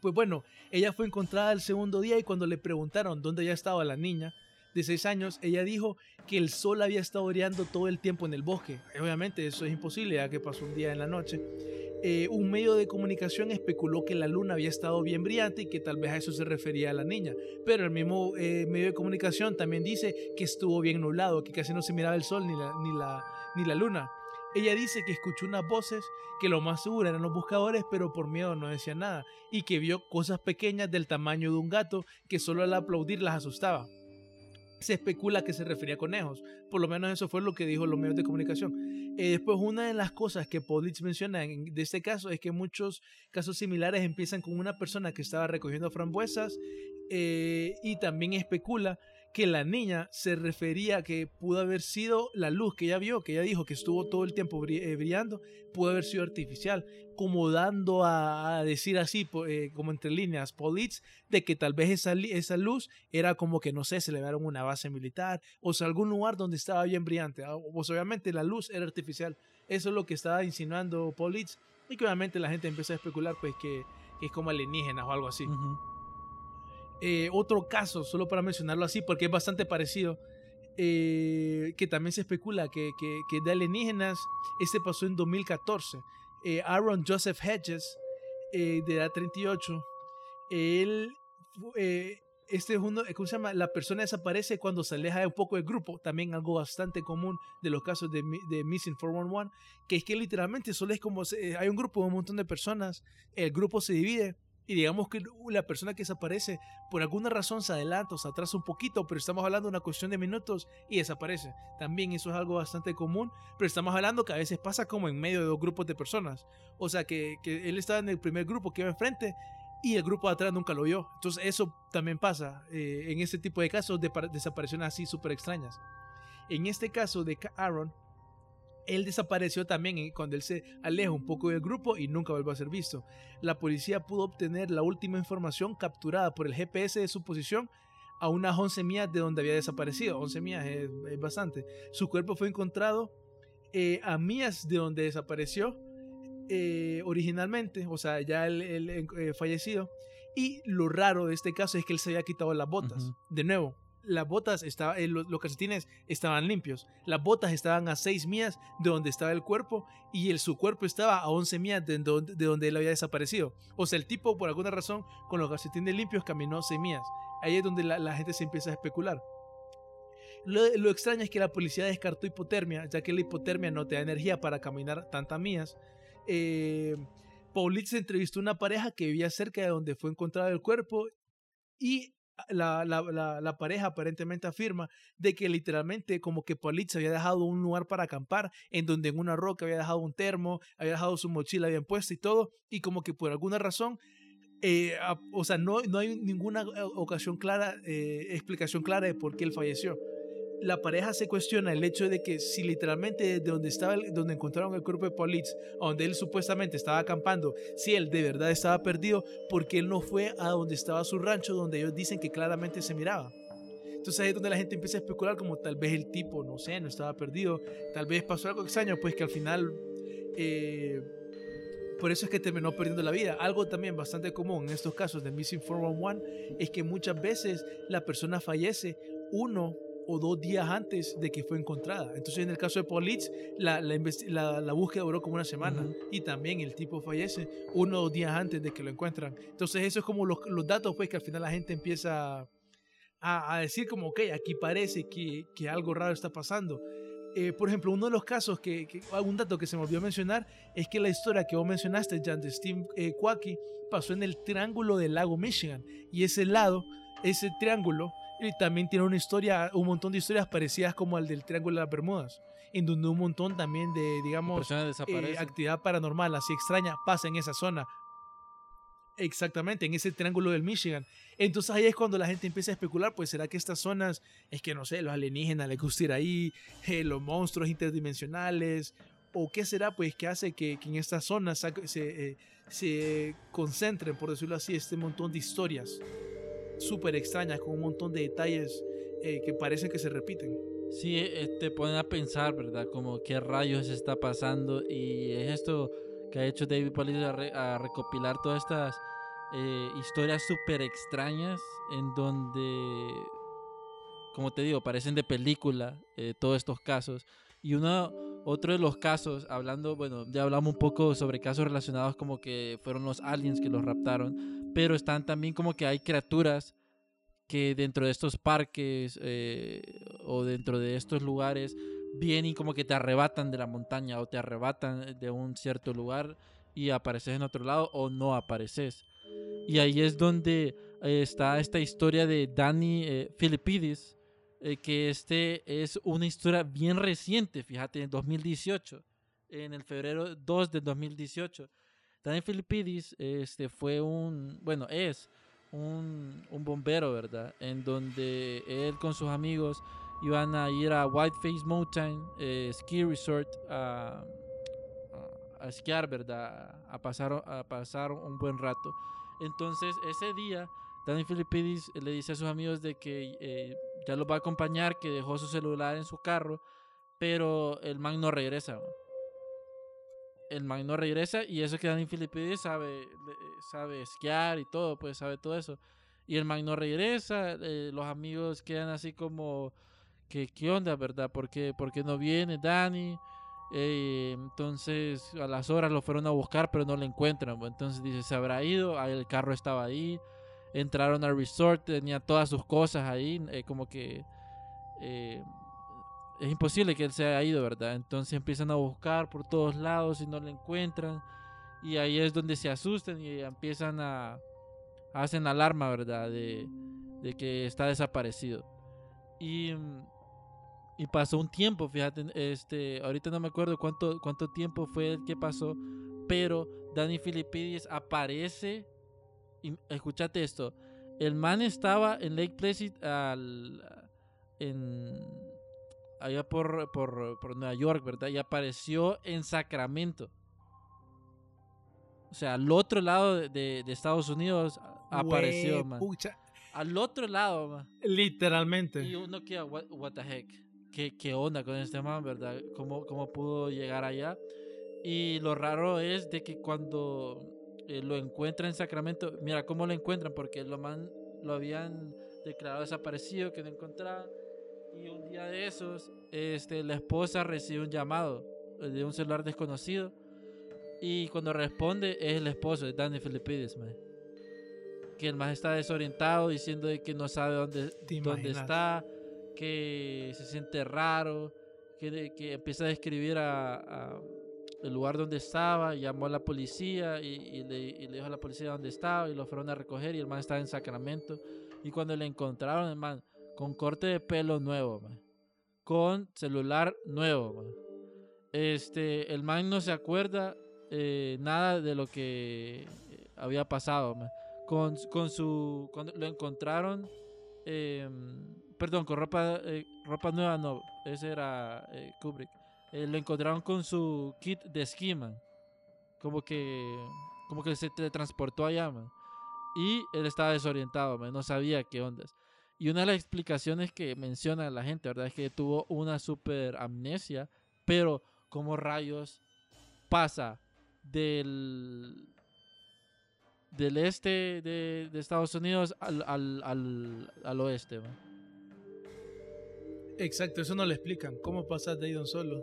Pues bueno, ella fue encontrada el segundo día y cuando le preguntaron dónde ya estaba la niña, de 6 años, ella dijo que el sol había estado brillando todo el tiempo en el bosque. Obviamente eso es imposible ya que pasó un día en la noche. eh, un medio de comunicación especuló que la luna había estado bien brillante y que tal vez a eso se refería a la niña. Pero el mismo eh, medio de comunicación también dice que estuvo bien nublado, que casi no se miraba el sol ni la, ni la, ni la luna. Ella dice que escuchó unas voces que lo más seguro eran los buscadores, pero por miedo no decía nada, y que vio cosas pequeñas del tamaño de un gato que solo al aplaudir las asustaba. Se especula que se refería a conejos, por lo menos eso fue lo que dijo los medios de comunicación. Eh, después, una de las cosas que Politz menciona en, de este caso es que muchos casos similares empiezan con una persona que estaba recogiendo frambuesas eh, y también especula que la niña se refería que pudo haber sido la luz que ella vio, que ella dijo que estuvo todo el tiempo eh, brillando, pudo haber sido artificial, como dando a, decir así, eh, como entre líneas, Politz, de que tal vez esa, esa luz era como que, no sé, se le dieron una base militar, o sea, algún lugar donde estaba bien brillante. Ah, pues obviamente la luz era artificial. Eso es lo que estaba insinuando Politz, y que obviamente la gente empieza a especular, pues, que, es como alienígenas o algo así. Eh, otro caso, solo para mencionarlo así, porque es bastante parecido, eh, que también se especula que, que, de alienígenas, este pasó en 2014. Eh, Aaron Joseph Hedges, de edad 38, él, este es uno, ¿cómo se llama? La persona desaparece cuando se aleja un poco del grupo, también algo bastante común de los casos de, de Missing 411, que es que literalmente solo es como, hay un grupo, un montón de personas, el grupo se divide y digamos que la persona que desaparece por alguna razón se adelanta o se atrasa un poquito, pero estamos hablando de una cuestión de minutos y desaparece. También eso es algo bastante común, pero estamos hablando que a veces pasa como en medio de dos grupos de personas. O sea, que, él estaba en el primer grupo que iba enfrente y el grupo de atrás nunca lo vio. Entonces eso también pasa eh, en este tipo de casos de desapariciones así súper extrañas. En este caso de Aaron, él desapareció también cuando él se aleja un poco del grupo y nunca vuelve a ser visto. La policía pudo obtener la última información capturada por el GPS de su posición a unas 11 millas de donde había desaparecido. 11 millas es, bastante. Su cuerpo fue encontrado eh, a millas de donde desapareció eh, originalmente, o sea, ya él, eh, fallecido. Y lo raro de este caso es que él se había quitado las botas. De nuevo, las botas estaban, eh, los, calcetines estaban limpios. Las botas estaban a 6 millas de donde estaba el cuerpo y el, su cuerpo estaba a 11 millas de donde, él había desaparecido. O sea, el tipo, por alguna razón, con los calcetines limpios caminó 6 millas. Ahí es donde la, gente se empieza a especular. Lo, extraño es que la policía descartó hipotermia, ya que la hipotermia no te da energía para caminar tantas millas. Eh, se entrevistó a una pareja que vivía cerca de donde fue encontrado el cuerpo y la, la, la, pareja aparentemente afirma de que literalmente como que Politz había dejado un lugar para acampar en donde en una roca había dejado un termo, había dejado su mochila bien puesta y todo, y como que por alguna razón, eh, o sea, no, no hay ninguna eh, ocasión clara, eh, explicación clara de por qué él falleció la pareja se cuestiona el hecho de que si literalmente de donde estaba donde encontraron el cuerpo de Politz, donde él supuestamente estaba acampando, si él de verdad estaba perdido, porque él no fue a donde estaba su rancho, donde ellos dicen que claramente se miraba. Entonces ahí es donde la gente empieza a especular como tal vez el tipo, no sé, no estaba perdido, tal vez pasó algo extraño, pues que al final, eh, por eso es que terminó perdiendo la vida. Algo también bastante común en estos casos de Missing 411 es que muchas veces la persona fallece, uno o dos días antes de que fue encontrada. Entonces, en el caso de Politz, la, la, búsqueda duró como una semana y también el tipo fallece uno o dos días antes de que lo encuentran. Entonces, eso es como los, los datos, pues, que al final la gente empieza a, a decir como, ok, aquí parece que, que algo raro está pasando. Eh, por ejemplo, uno de los casos que, que, un dato que se me olvidó mencionar es que la historia que vos mencionaste, Jan, de Steve eh, pasó en el triángulo del lago Michigan. Y ese lado, ese triángulo, y también tiene una historia, un montón de historias parecidas como el del Triángulo de las Bermudas, en donde un montón también de, digamos, eh, actividad paranormal así extraña pasa en esa zona. Exactamente, en ese triángulo del Michigan. Entonces ahí es cuando la gente empieza a especular, pues será que estas zonas, es que no sé, los alienígenas les gusta ir ahí, eh, los monstruos interdimensionales, o qué será pues que hace que, en estas zonas se, eh, se concentren, por decirlo así, este montón de historias súper extrañas, con un montón de detalles eh, que parecen que se repiten. Sí, eh, te ponen a pensar, ¿verdad? Como qué rayos está pasando y es esto que ha hecho David Police a, recopilar todas estas eh, historias súper extrañas en donde, como te digo, parecen de película todos estos casos. Y uno otro de los casos, hablando, bueno, ya hablamos un poco sobre casos relacionados como que fueron los aliens que los raptaron, pero están también como que hay criaturas que dentro de estos parques eh, o dentro de estos lugares vienen y como que te arrebatan de la montaña o te arrebatan de un cierto lugar y apareces en otro lado o no apareces. Y ahí es donde eh, está esta historia de Danny eh, eh, que este es una historia bien reciente, fíjate, en 2018, en el febrero 2 de 2018. Danny Filipidis este, fue un, bueno, es un, un bombero, ¿verdad? En donde él con sus amigos iban a ir a Whiteface Mountain Ski Resort a, a, esquiar, ¿verdad? A pasar, a pasar un buen rato. Entonces, ese día, Danny Filipidis le dice a sus amigos de que eh, ya los va a acompañar, que dejó su celular en su carro, pero el man no regresa. El man regresa y eso que Danny Filipidis sabe, sabe esquiar y todo, pues sabe todo eso. Y el man regresa, eh, los amigos quedan así como, que, ¿qué onda, verdad? ¿Por qué, ¿Por qué no viene Danny? Eh, entonces a las horas lo fueron a buscar, pero no lo encuentran. Entonces dice, se habrá ido, el carro estaba ahí. Entraron al resort, tenía todas sus cosas ahí, eh, como que eh, es imposible que él se haya ido, ¿verdad? Entonces empiezan a buscar por todos lados y no lo encuentran. Y ahí es donde se asustan y empiezan a, hacen alarma, ¿verdad? De, de que está desaparecido. Y y pasó un tiempo, fíjate, este, ahorita no me acuerdo cuánto, cuánto tiempo fue el que pasó, pero Danny Filipidis aparece, y escúchate esto, el man estaba en Lake Placid, al, en, allá por, por, por, Nueva York, ¿verdad? Y apareció en Sacramento. O sea, al otro lado de, de, Estados Unidos apareció, man. Al otro lado, man. Literalmente. Y uno queda, what, what the heck qué, qué onda con este man, ¿verdad? ¿Cómo, ¿Cómo pudo llegar allá? Y lo raro es de que cuando eh, lo encuentran en Sacramento, mira cómo lo encuentran, porque lo, man, lo habían declarado desaparecido, que no encontraban. Y un día de esos, este, la esposa recibe un llamado de un celular desconocido. Y cuando responde es el esposo de Danny Filipides, man. Que el más está desorientado diciendo de que no sabe dónde, dónde está, que se siente raro, que, que empieza a describir a, el lugar donde estaba, llamó a la policía y, le, dijo a la policía dónde estaba y lo fueron a recoger y el man estaba en Sacramento. Y cuando le encontraron, el man, con corte de pelo nuevo, con celular nuevo, este, el man no se acuerda eh, nada de lo que había pasado, Con, con su, cuando lo encontraron, eh, perdón, con ropa, eh, ropa nueva no, ese era eh, Kubrick. Eh, lo encontraron con su kit de esquí, Como que, como que se transportó allá, man. Y él estaba desorientado, man. No sabía qué ondas. Y una de las explicaciones que menciona la gente, ¿verdad? Es que tuvo una super amnesia, pero como rayos pasa del, del este de, de Estados Unidos al, al, al, al oeste. Exacto, eso no le explican. ¿Cómo pasas de ahí don solo?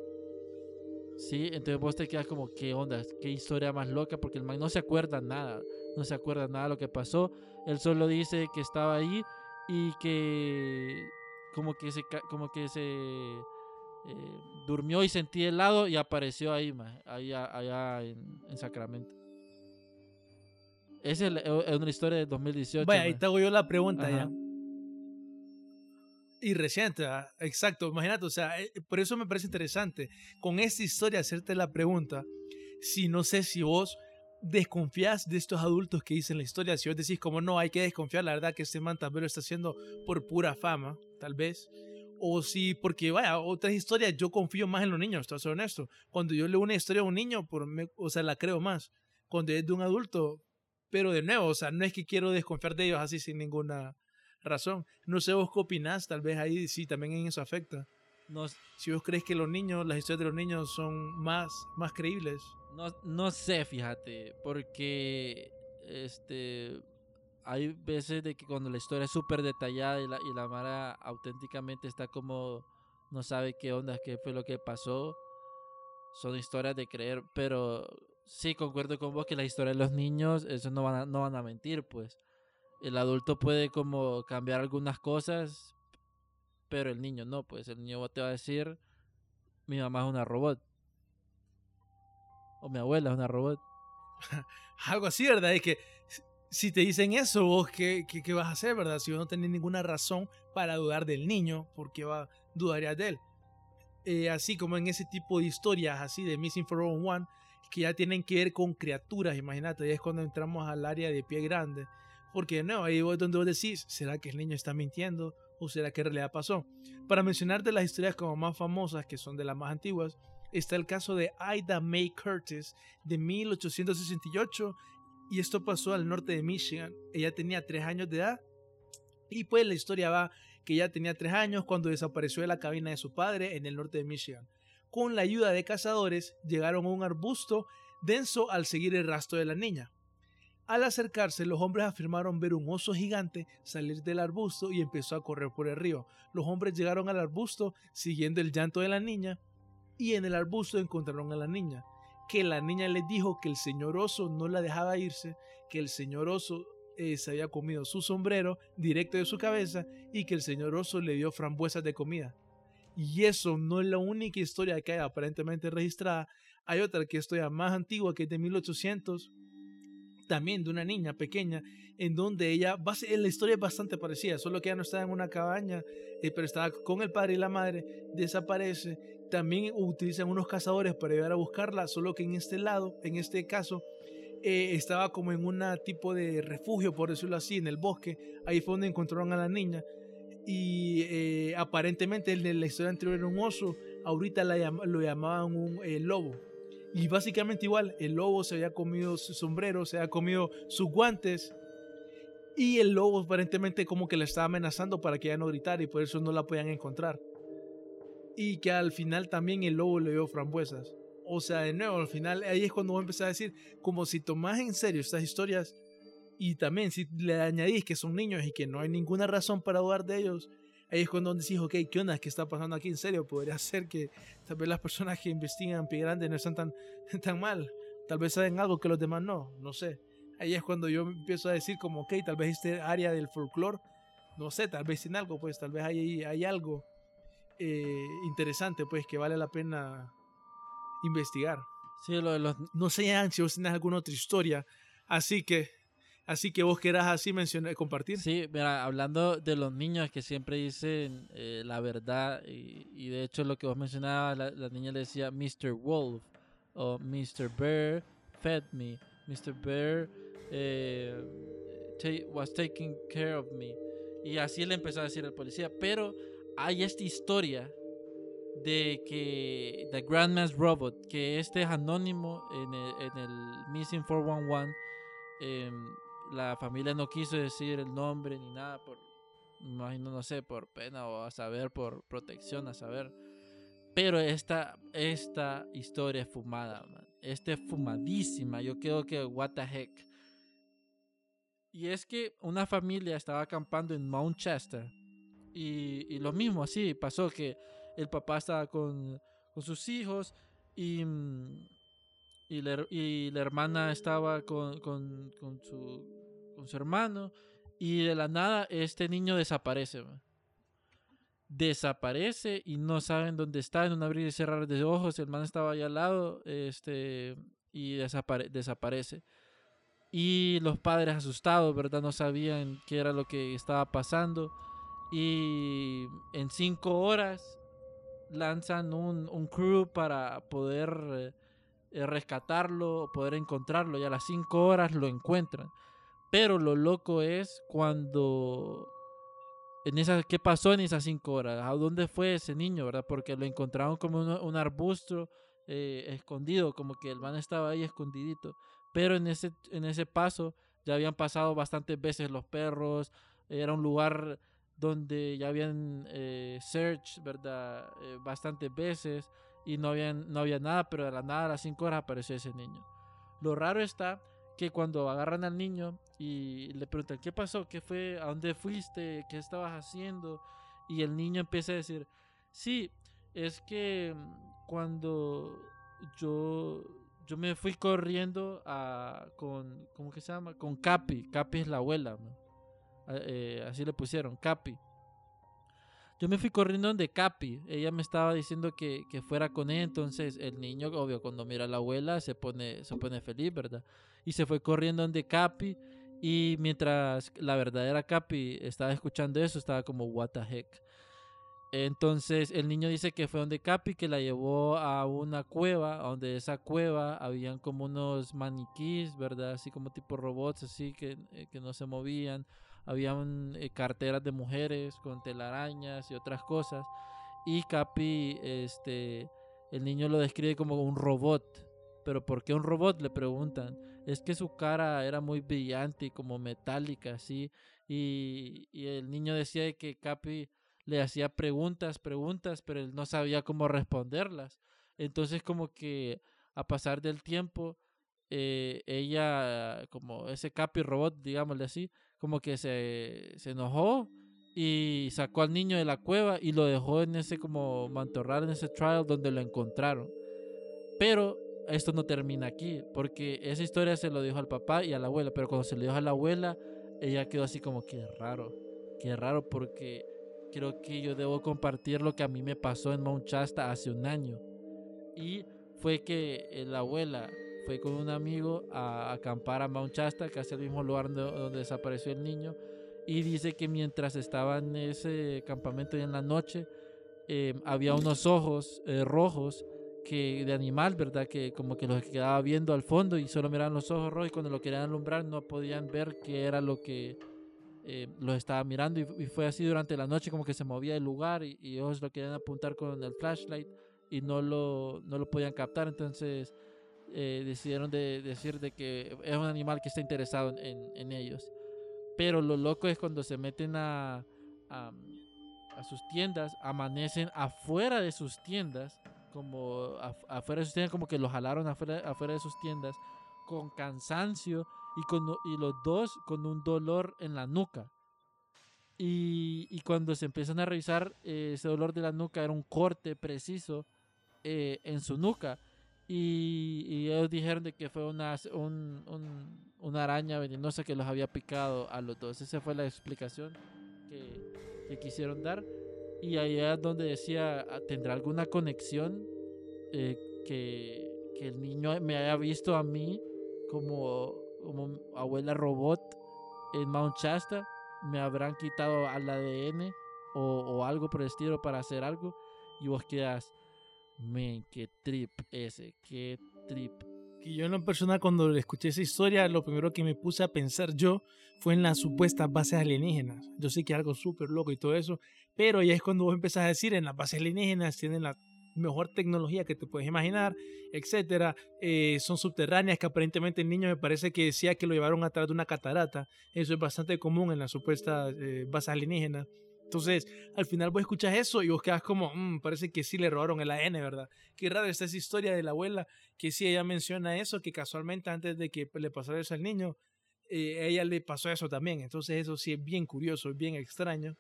Sí, entonces vos te quedas como, ¿qué onda? ¿Qué historia más loca? Porque el man no se acuerda nada. No se acuerda nada de lo que pasó. Él solo dice que estaba ahí y que como que se, como que se eh, durmió y sentí helado y apareció ahí, allá, allá en, Sacramento. Esa es, una historia de 2018. Vaya, ahí te hago yo la pregunta ya. Y reciente, ah, exacto, imagínate, o sea, eh, por eso me parece interesante con esta historia hacerte la pregunta, si no sé si vos desconfías de estos adultos que dicen la historia, si vos decís como no, hay que desconfiar, la verdad que este man también lo está haciendo por pura fama, tal vez, o si, porque vaya, otras historias yo confío más en los niños, estoy ser honesto, cuando yo leo una historia de un niño, por o sea, la creo más, cuando es de un adulto, pero de nuevo, o sea, no es que quiero desconfiar de ellos así sin ninguna razón. No sé vos qué opinás, tal vez ahí sí también en eso afecta. No, si vos crees que los niños, las historias de los niños son más, más creíbles. No, no sé, fíjate, porque este hay veces de que cuando la historia es súper detallada y la, y la Mara auténticamente está como no sabe qué onda, qué fue lo que pasó. son historias de creer, pero sí concuerdo con vos que la historia de los niños, eso no van a, no van a mentir, pues. El adulto puede como cambiar algunas cosas, pero el niño no, pues el niño te va a decir, mi mamá es una robot. O mi abuela es una robot. Algo así, ¿verdad? Es que si te dicen eso, vos, ¿qué, qué, vas a hacer, verdad? Si vos no tenés ninguna razón para dudar del niño, ¿por qué va, dudarías de él? Eh, así como en ese tipo de historias, así de Missing One, que ya tienen que ver con criaturas, imagínate, ahí es cuando entramos al área de pie grande. Porque no, ahí es donde vos decís, ¿será que el niño está mintiendo? ¿O será que en realidad pasó? Para mencionarte las historias como más famosas, que son de las más antiguas, está el caso de Ida May Curtis de 1868 y esto pasó al norte de Michigan. Ella tenía tres años de edad y pues la historia va que ella tenía tres años cuando desapareció de la cabina de su padre en el norte de Michigan. Con la ayuda de cazadores llegaron a un arbusto denso al seguir el rastro de la niña. Al acercarse, los hombres afirmaron ver un oso gigante salir del arbusto y empezó a correr por el río. Los hombres llegaron al arbusto siguiendo el llanto de la niña y en el arbusto encontraron a la niña. Que la niña les dijo que el señor oso no la dejaba irse, que el señor oso eh, se había comido su sombrero directo de su cabeza y que el señor oso le dio frambuesas de comida. Y eso no es la única historia que hay aparentemente registrada. Hay otra que es historia más antigua que es de 1800 también de una niña pequeña, en donde ella, la historia es bastante parecida, solo que ella no estaba en una cabaña, eh, pero estaba con el padre y la madre, desaparece. También utilizan unos cazadores para llegar a buscarla, solo que en este lado, en este caso, eh, estaba como en un tipo de refugio, por decirlo así, en el bosque. Ahí fue donde encontraron a la niña. Y eh, aparentemente en la historia anterior era un oso, ahorita la, lo llamaban un lobo. Y básicamente igual, el lobo se había comido su sombrero, se había comido sus guantes. Y el lobo aparentemente como que le estaba amenazando para que ella no gritara y por eso no la podían encontrar. Y que al final también el lobo le dio frambuesas. O sea, de nuevo, al final ahí es cuando voy a empezar a decir, como si tomás en serio estas historias y también si le añadís que son niños y que no hay ninguna razón para dudar de ellos, ahí es cuando decís, ok, ¿qué onda? ¿Qué está pasando aquí? En serio, podría ser que tal vez las personas que investigan Pie Grande no están tan, tan mal. Tal vez saben algo que los demás no, no sé. Ahí es cuando yo empiezo a decir como, ok, tal vez este área del folclore, no sé, tal vez sin algo, pues tal vez hay, hay algo eh, interesante, pues que vale la pena investigar. Sí, lo de los... No sé si vos tenés alguna otra historia, así que Así que vos querás así mencionar, compartir. Sí, mira, hablando de los niños que siempre dicen eh, la verdad, y, de hecho lo que vos mencionabas, la, niña le decía Mr. Wolf o Mr. Bear fed me, Mr. Bear eh, was taking care of me. Y así le empezó a decir al policía. Pero hay esta historia de que The Grandma's Robot, que este es anónimo en el, en el Missing 411, eh, la familia no quiso decir el nombre ni nada por, imagino, no sé, por pena o a saber, por protección, a saber. Pero esta, esta historia es fumada, man. Esta es fumadísima. Yo creo que, what the heck. Y es que una familia estaba acampando en Mount Chester. Y, y lo mismo, así pasó que el papá estaba con, con sus hijos y mm, y la, y la hermana estaba con, con, con, su, con su hermano y de la nada este niño desaparece. Desaparece y no saben dónde está, en un abrir y cerrar de ojos, el hermano estaba ahí al lado este, y desaparece. Y los padres asustados, ¿verdad? No sabían qué era lo que estaba pasando. Y en cinco horas lanzan un, un crew para poder eh, rescatarlo, poder encontrarlo. Y a las 5 horas lo encuentran. Pero lo loco es cuando... En esa, ¿Qué pasó en esas 5 horas? ¿A dónde fue ese niño, verdad? Porque lo encontraron como un, arbusto eh, escondido, como que el man estaba ahí escondidito. Pero en ese, en ese paso ya habían pasado bastantes veces los perros. Era un lugar donde ya habían eh, search, ¿verdad? bastantes veces y no había, no había nada, pero de la nada a las 5 horas apareció ese niño. Lo raro está que cuando agarran al niño y le preguntan, ¿qué pasó? ¿Qué fue? ¿A dónde fuiste? ¿Qué estabas haciendo? Y el niño empieza a decir, sí, es que mm, cuando yo, yo me fui corriendo a, con, ¿cómo se llama? Con Capi. Capi es la abuela, eh, así le pusieron, Capi. Yo me fui corriendo donde Capi. Ella me estaba diciendo que, que fuera con él. Entonces el niño, obvio, cuando mira a la abuela se pone, se pone feliz, ¿verdad? Y se fue corriendo donde Capi. Y mientras la verdadera Capi estaba escuchando eso, estaba como, what the heck. Entonces el niño dice que fue donde Capi, que la llevó a una cueva, donde esa cueva habían como unos maniquís, ¿verdad? Así como tipo robots, así que, eh, que no se movían. Habían eh, carteras de mujeres con telarañas y otras cosas. Y Capi, este, el niño lo describe como un robot. Pero ¿por qué un robot? Le preguntan. Es que su cara era muy brillante y como metálica, así. Y, y el niño decía de que Capi le hacía preguntas, preguntas, pero él no sabía cómo responderlas. Entonces como que a pasar del tiempo, eh, ella, como ese Capi robot, digámosle así, como que se, se enojó y sacó al niño de la cueva y lo dejó en ese como mantorral, en ese trial donde lo encontraron. Pero esto no termina aquí, porque esa historia se lo dijo al papá y a la abuela, pero cuando se lo dijo a la abuela, ella quedó así como que raro, que raro porque creo que yo debo compartir lo que a mí me pasó en Mount Shasta hace un año. Y fue que la abuela fue con un amigo a acampar a Mount Shasta, es el mismo lugar donde desapareció el niño. Y dice que mientras estaba en ese campamento y en la noche, eh, había unos ojos eh, rojos de animal, ¿verdad? Que como que los quedaba viendo al fondo y solo miraban los ojos rojos y cuando lo querían alumbrar no podían ver qué era lo que eh, los estaba mirando y, fue así durante la noche como que se movía el lugar y, ellos lo querían apuntar con el flashlight y no lo, no lo podían captar entonces eh, decidieron de decir de que es un animal que está interesado en, ellos pero lo loco es cuando se meten a sus tiendas amanecen afuera de sus tiendas como af- afuera de sus tiendas como que los jalaron afuera, afuera de sus tiendas con cansancio y, con, y los dos con un dolor en la nuca. Y, y cuando se empiezan a revisar, eh, ese dolor de la nuca era un corte preciso eh, en su nuca. Y, y ellos dijeron de que fue una, un- un- una araña venenosa que los había picado a los dos. Esa fue la explicación que, que quisieron dar. Y ahí es donde decía, ah, ¿tendrá alguna conexión eh, que, que el niño me haya visto a mí como, como abuela robot en Mount Shasta? ¿Me habrán quitado al ADN o, o algo por el estilo para hacer algo? Y vos quedas, men, qué trip ese, qué trip. Que yo en lo personal cuando escuché esa historia, lo primero que me puse a pensar yo fue en las supuestas bases alienígenas. Yo sé que algo súper loco y todo eso, pero ya es cuando vos empezás a decir en las bases alienígenas tienen la mejor tecnología que te puedes imaginar, etcétera. Eh, son subterráneas que aparentemente el niño me parece que decía que lo llevaron a través de una catarata. Eso es bastante común en las supuestas eh, bases alienígenas. Entonces, al final vos escuchas eso y vos quedas como, "Mm, parece que sí le robaron el ADN, ¿verdad? Qué rara está esa historia de la abuela, que sí ella menciona eso, que casualmente antes de que le pasara eso al niño, eh, ella le pasó eso también. Entonces eso sí es bien curioso, es bien extraño.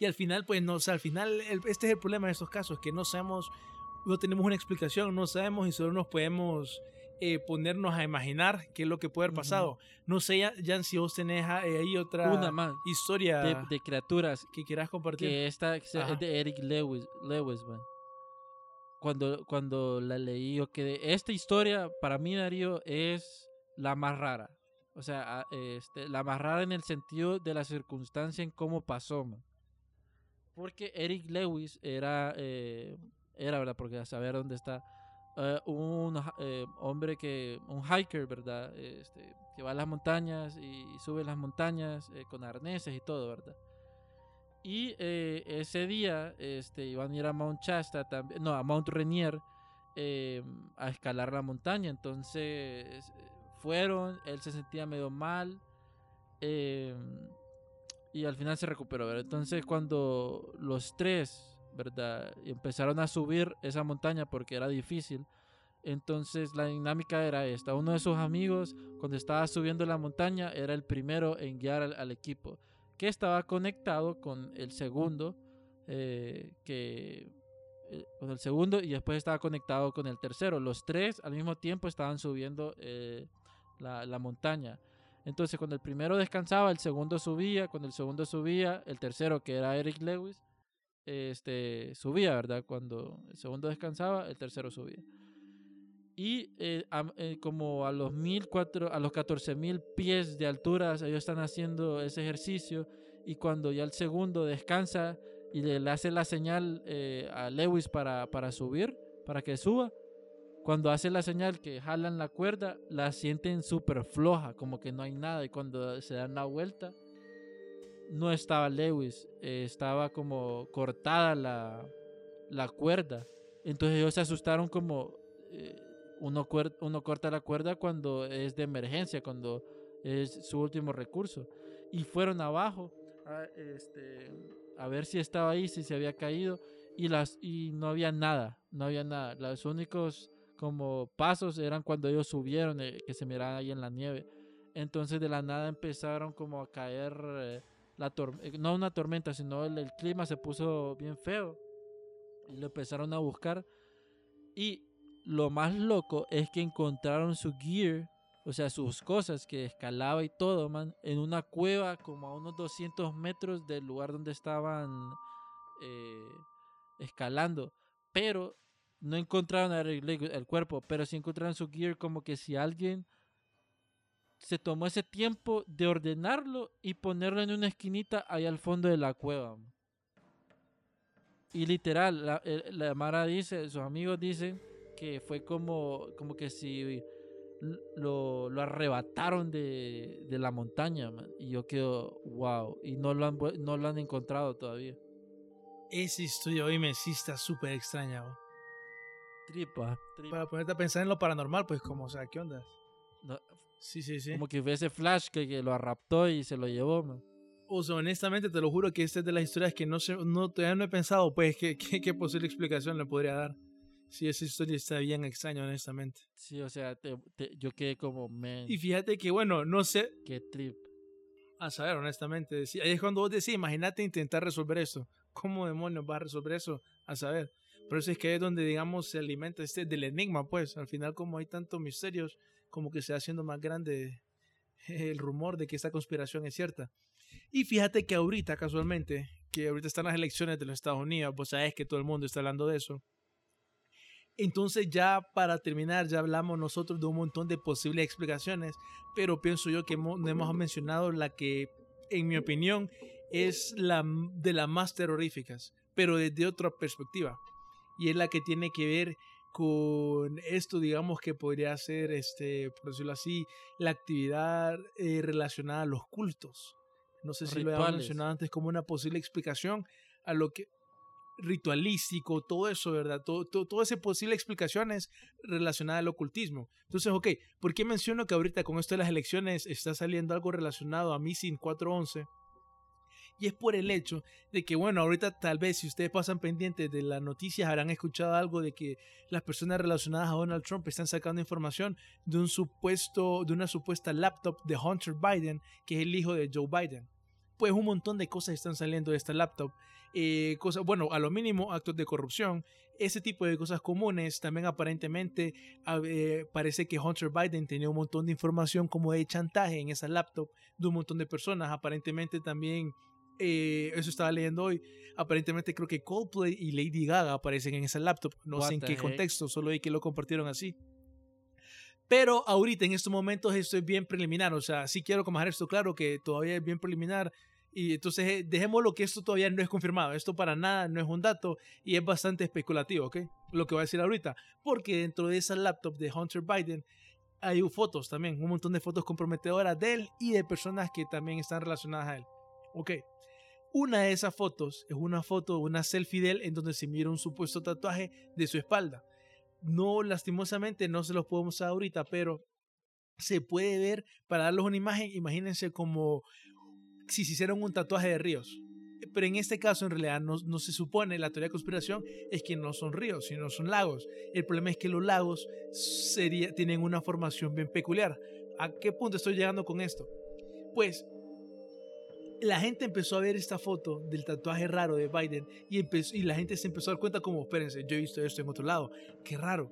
Y al final, pues no, o sea, al final, el- este es el problema de estos casos, que no sabemos, no tenemos una explicación, no sabemos y solo nos podemos eh, ponernos a imaginar qué es lo que puede haber pasado. No sé, Ya- Jan, si vos tenés ah, eh, ahí otra Una más historia de, de criaturas que quieras compartir. que esta que es de Eric Lewis, Lewis man. Cuando, cuando la leí, yo quedé. Esta historia, para mí, Darío, es la más rara. O sea, a- este, la más rara en el sentido de la circunstancia en cómo pasó, man. Porque Eric Lewis era, eh, era, ¿verdad? Porque a saber dónde está, eh, un eh, hombre que, un hiker, ¿verdad? Este, que va a las montañas y sube las montañas eh, con arneses y todo, ¿verdad? Y ese día este, iban a ir a Mount Shasta, también, no, a Mount Rainier, eh, a escalar la montaña. Entonces fueron, él se sentía medio mal eh, y al final se recuperó. Entonces cuando los tres, ¿verdad? Empezaron a subir esa montaña porque era difícil. Entonces la dinámica era esta. Uno de sus amigos, cuando estaba subiendo la montaña, era el primero en guiar al, equipo que estaba conectado con el segundo, eh, que eh, con el segundo y después estaba conectado con el tercero. Los tres al mismo tiempo estaban subiendo eh, la montaña. Entonces, cuando el primero descansaba, el segundo subía. Cuando el segundo subía, el tercero, que era Eric Lewis, este, subía, ¿verdad? Cuando el segundo descansaba, el tercero subía. Y eh, a- eh, como a los, 1400 a los 14.000 pies de altura, ellos están haciendo ese ejercicio. Y cuando ya el segundo descansa y le, hace la señal eh, a Lewis para, para subir, para que suba, cuando hace la señal que jalan la cuerda, la sienten súper floja, como que no hay nada. Y cuando se dan la vuelta, no estaba Lewis, eh, estaba como cortada la, la cuerda. Entonces ellos se asustaron como eh, uno, uno corta la cuerda cuando es de emergencia, cuando es su último recurso. Y fueron abajo a, este, a ver si estaba ahí, si se había caído. Y, las, y no había nada, no había nada. Los únicos como pasos eran cuando ellos subieron, eh, que se miraban ahí en la nieve. Entonces de la nada empezaron como a caer, eh, la eh, no una tormenta, sino el, el clima se puso bien feo. Y lo empezaron a buscar. Y lo más loco es que encontraron su gear, o sea, sus cosas que escalaba y todo, man, en una cueva como a unos 200 metros del lugar donde estaban eh, escalando. Pero no encontraron el cuerpo, pero sí encontraron su gear como que si alguien se tomó ese tiempo de ordenarlo y ponerlo en una esquinita ahí al fondo de la cueva. Y literal, la, Mara dice, sus amigos dicen que fue como, como que si lo, arrebataron de, la montaña, man. Y yo quedo, wow. Y no lo han, no lo han encontrado todavía. Esa historia hoy me sí está súper extraña. Tripa, tripa. Para ponerte a pensar en lo paranormal, pues como, o sea, ¿qué onda? No, Sí, sí, sí. Como que fue ese flash que, que lo raptó y se lo llevó, man. O sea, honestamente te lo juro que esta es de las historias que no sé, no, todavía no he pensado, pues, qué, qué, qué posible explicación le podría dar. Sí, esa historia está bien extraña, honestamente. Sí, o sea, te- te- yo quedé como, man, Y fíjate que, bueno, no sé, qué trip. a saber, honestamente. Sí, ahí es cuando vos decís, imagínate intentar resolver eso. ¿Cómo demonios vas a resolver eso? A saber. Por eso es que es donde, digamos, se alimenta este del enigma, pues. Al final, como hay tantos misterios, como que se va haciendo más grande el rumor de que esta conspiración es cierta. Y fíjate que ahorita, casualmente, que ahorita están las elecciones de los Estados Unidos, pues sabes que todo el mundo está hablando de eso. Entonces ya para terminar, ya hablamos nosotros de un montón de posibles explicaciones, pero pienso yo que hemos, hemos mencionado la que, en mi opinión, es la de las más terroríficas, pero desde otra perspectiva. Y es la que tiene que ver con esto, digamos que podría ser, este, por decirlo así, la actividad eh, relacionada a los cultos. No sé si lo Rituales. mencionado antes como una posible explicación a lo que ritualístico, todo eso, ¿verdad? Todo, todo, todo ese posible explicaciones relacionadas al ocultismo. Entonces, ok, ¿por qué menciono que ahorita con esto de las elecciones está saliendo algo relacionado a Missing 411? Y es por el hecho de que, bueno, ahorita tal vez si ustedes pasan pendientes de las noticias habrán escuchado algo de que las personas relacionadas a Donald Trump están sacando información de un supuesto, de una supuesta laptop de Hunter Biden, que es el hijo de Joe Biden. Pues un montón de cosas están saliendo de esta laptop. Eh, cosas, bueno, a lo mínimo actos de corrupción, ese tipo de cosas comunes. También aparentemente parece que Hunter Biden tenía un montón de información como de chantaje en esa laptop de un montón de personas. Aparentemente también, eh, eso estaba leyendo hoy, aparentemente creo que Coldplay y Lady Gaga aparecen en esa laptop. No What sé en qué heck? contexto, solo vi que lo compartieron así. Pero ahorita en estos momentos esto es bien preliminar, o sea, sí quiero dejar esto claro que todavía es bien preliminar y entonces eh, dejémoslo que esto todavía no es confirmado, esto para nada no es un dato y es bastante especulativo, ¿ok? Lo que voy a decir ahorita, porque dentro de esa laptop de Hunter Biden hay fotos también, un montón de fotos comprometedoras de él y de personas que también están relacionadas a él, ¿ok? Una de esas fotos es una foto, una selfie de él en donde se mira un supuesto tatuaje de su espalda. No, lastimosamente, no se los podemos usar ahorita, pero se puede ver, para darles una imagen, imagínense como si se hicieran un tatuaje de ríos. Pero en este caso, en realidad, no, no se supone, la teoría de conspiración es que no son ríos, sino son lagos. El problema es que los lagos sería, tienen una formación bien peculiar. ¿A qué punto estoy llegando con esto? Pues la gente empezó a ver esta foto del tatuaje raro de Biden y, la gente se empezó a dar cuenta como, espérense, yo he visto esto en otro lado, qué raro.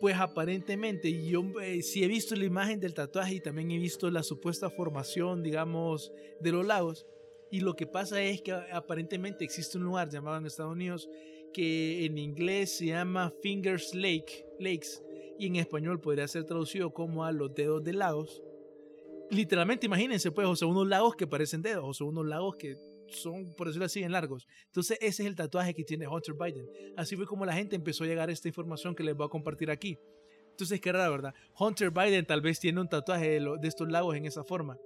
Pues aparentemente yo eh, he visto la imagen del tatuaje y también he visto la supuesta formación, digamos, de los lagos. Y lo que pasa es que aparentemente existe un lugar llamado en Estados Unidos que en inglés se llama Fingers Lake, Lakes y en español podría ser traducido como a los dedos de lagos literalmente imagínense, pues, o sea, unos lagos que parecen dedos, o sea, unos lagos que son, por decirlo así, en largos. Entonces, ese es el tatuaje que tiene Hunter Biden. Así fue como la gente empezó a llegar a esta información que les voy a compartir aquí. Entonces, qué raro, ¿verdad? Hunter Biden tal vez tiene un tatuaje de, estos lagos en esa forma.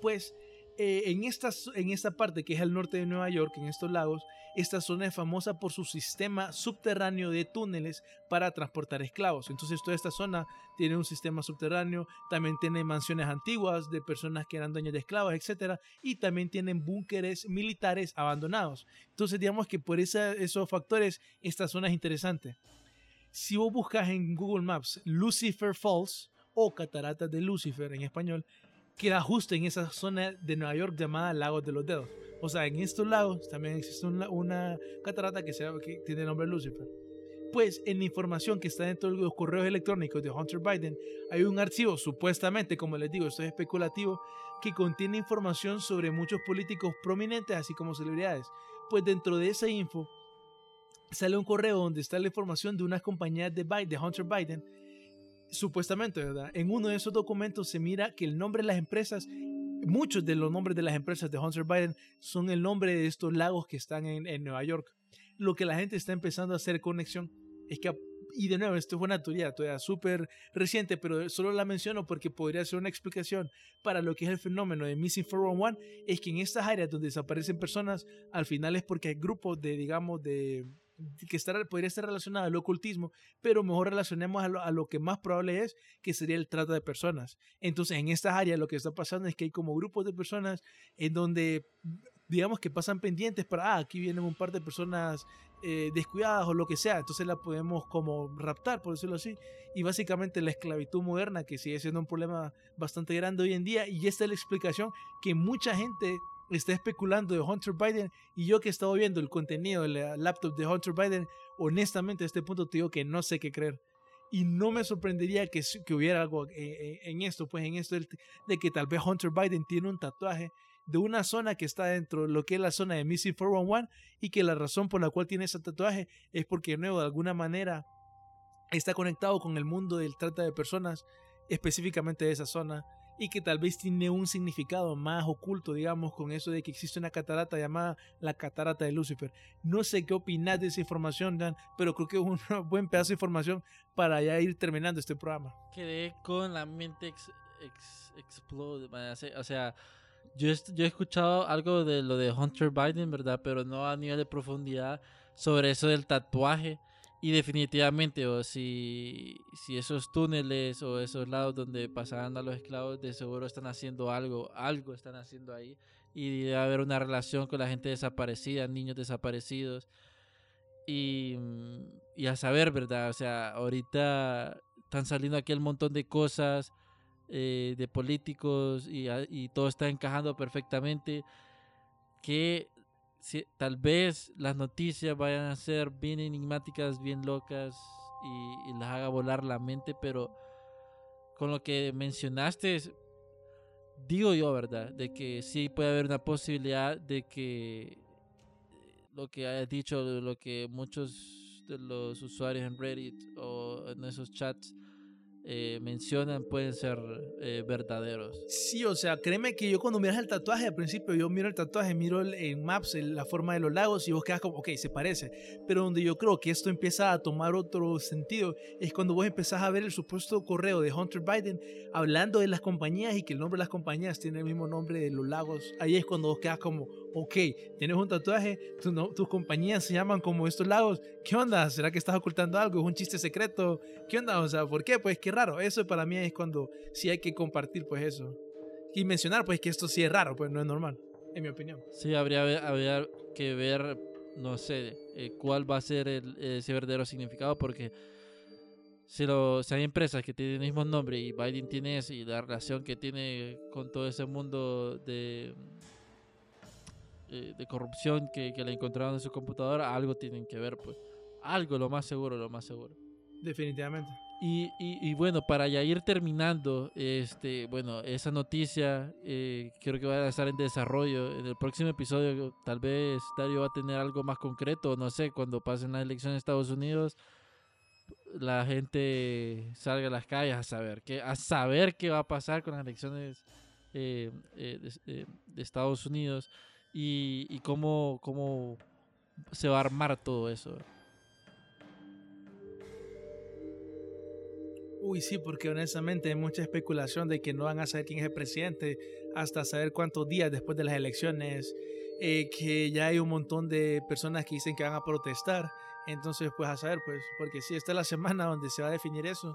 Pues eh, en, esta, en esta parte que es el norte de Nueva York, en estos lagos, esta zona es famosa por su sistema subterráneo de túneles para transportar esclavos. Entonces toda esta zona tiene un sistema subterráneo, también tiene mansiones antiguas de personas que eran dueños de esclavos, etc. Y también tienen búnkeres militares abandonados. Entonces digamos que por esos factores esta zona es interesante. Si vos buscas en Google Maps Lucifer Falls o Cataratas de Lucifer en español, queda justo en esa zona de Nueva York llamada Lagos de los Dedos. O sea, en estos lagos también existe una, catarata que, se, que tiene el nombre Lucifer. Pues en la información que está dentro de los correos electrónicos de Hunter Biden, hay un archivo, supuestamente, como les digo, esto es especulativo, que contiene información sobre muchos políticos prominentes, así como celebridades. Pues dentro de esa info sale un correo donde está la información de unas compañías de, Biden, de Hunter Biden supuestamente, ¿verdad? En uno de esos documentos se mira que el nombre de las empresas, muchos de los nombres de las empresas de Hunter Biden son el nombre de estos lagos que están en, Nueva York. Lo que la gente está empezando a hacer conexión es que, y de nuevo, esto es una teoría todavía súper reciente, pero solo la menciono porque podría ser una explicación para lo que es el fenómeno de Missing 411, es que en estas áreas donde desaparecen personas, al final es porque hay grupos de, digamos, de que estar, podría estar relacionado al ocultismo, pero mejor relacionemos a lo, que más probable es, que sería el trato de personas. Entonces, en estas áreas lo que está pasando es que hay como grupos de personas en donde, digamos que pasan pendientes para, ah, aquí vienen un par de personas eh, descuidadas o lo que sea, entonces la podemos como raptar, por decirlo así. Y básicamente la esclavitud moderna, que sigue siendo un problema bastante grande hoy en día, y esta es la explicación que mucha gente está especulando de Hunter Biden y yo que he estado viendo el contenido del laptop de Hunter Biden, honestamente a este punto te digo que no sé qué creer. Y no me sorprendería que, que hubiera algo eh, eh, en, esto, pues en esto de que tal vez Hunter Biden tiene un tatuaje de una zona que está dentro de lo que es la zona de Missing 411 y que la razón por la cual tiene ese tatuaje es porque de nuevo de alguna manera está conectado con el mundo del trata de personas, específicamente de esa zona y que tal vez tiene un significado más oculto, digamos, con eso de que existe una catarata llamada la catarata de Lucifer. No sé qué opinas de esa información, Dan, pero creo que es un buen pedazo de información para ya ir terminando este programa. Quedé con la mente ex, explode, o sea, yo, yo he escuchado algo de lo de Hunter Biden, ¿verdad? Pero no a nivel de profundidad sobre eso del tatuaje. Y definitivamente, o si, si esos túneles o esos lados donde pasaban a los esclavos, de seguro están haciendo algo, algo están haciendo ahí. Y debe haber una relación con la gente desaparecida, niños desaparecidos. Y, a saber, ¿verdad? O sea, ahorita están saliendo aquí un montón de cosas eh, de políticos y, y todo está encajando perfectamente. Que tal vez las noticias vayan a ser bien enigmáticas, bien locas y, las haga volar la mente, pero con lo que mencionaste, digo yo, ¿verdad? De que sí puede haber una posibilidad de que lo que hayas dicho, lo que muchos de los usuarios en Reddit o en esos chats eh, mencionan pueden ser eh, verdaderos. Sí, o sea, créeme que yo cuando miras el tatuaje al principio, yo miro el tatuaje, miro en Maps la forma de los lagos y vos quedas como, ok, se parece. Pero donde yo creo que esto empieza a tomar otro sentido es cuando vos empezás a ver el supuesto correo de Hunter Biden hablando de las compañías y que el nombre de las compañías tiene el mismo nombre de los lagos. Ahí es cuando vos quedas como, ok, tienes un tatuaje, tus compañías se llaman como estos lagos. ¿Qué onda? ¿Será que estás ocultando algo? ¿Es un chiste secreto? ¿Qué onda? O sea, ¿por qué? Pues que raro. Eso para mí es cuando sí hay que compartir pues eso. Y mencionar pues que esto sí es raro, pues no es normal, en mi opinión. Sí, habría, habría que ver, no sé, eh, cuál va a ser el, ese verdadero significado porque si, lo, si hay empresas que tienen el mismo nombre y Biden tiene ese y la relación que tiene con todo ese mundo de, eh, de corrupción que, que le encontraron en su computadora, algo tienen que ver, pues. Algo, lo más seguro, lo más seguro. Definitivamente. Y, y, y bueno, para ya ir terminando, este, bueno, esa noticia eh, creo que va a estar en desarrollo. En el próximo episodio, tal vez Dario va a tener algo más concreto, no sé, cuando pasen las elecciones en Estados Unidos, la gente salga a las calles a saber qué, a saber qué va a pasar con las elecciones eh, eh, de, eh, de Estados Unidos y, y cómo, cómo se va a armar todo eso. Uy, sí, porque honestamente hay mucha especulación de que no van a saber quién es el presidente hasta saber cuántos días después de las elecciones, eh, que ya hay un montón de personas que dicen que van a protestar. Entonces, pues a saber, pues, porque sí, esta es la semana donde se va a definir eso,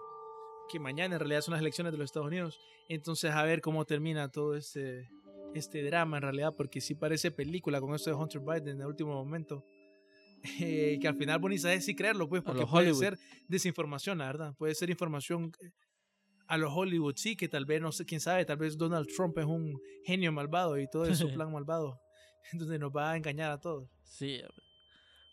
que mañana en realidad son las elecciones de los Estados Unidos. Entonces, a ver cómo termina todo este, este drama en realidad, porque sí parece película con esto de Hunter Biden en el último momento. Eh, que al final bonita es sí creerlo, pues, porque puede Hollywood. ser desinformación, la verdad. Puede ser información eh, a los Hollywood, sí, que tal vez, no sé, quién sabe, tal vez Donald Trump es un genio malvado y todo es su plan malvado. Entonces nos va a engañar a todos. Sí,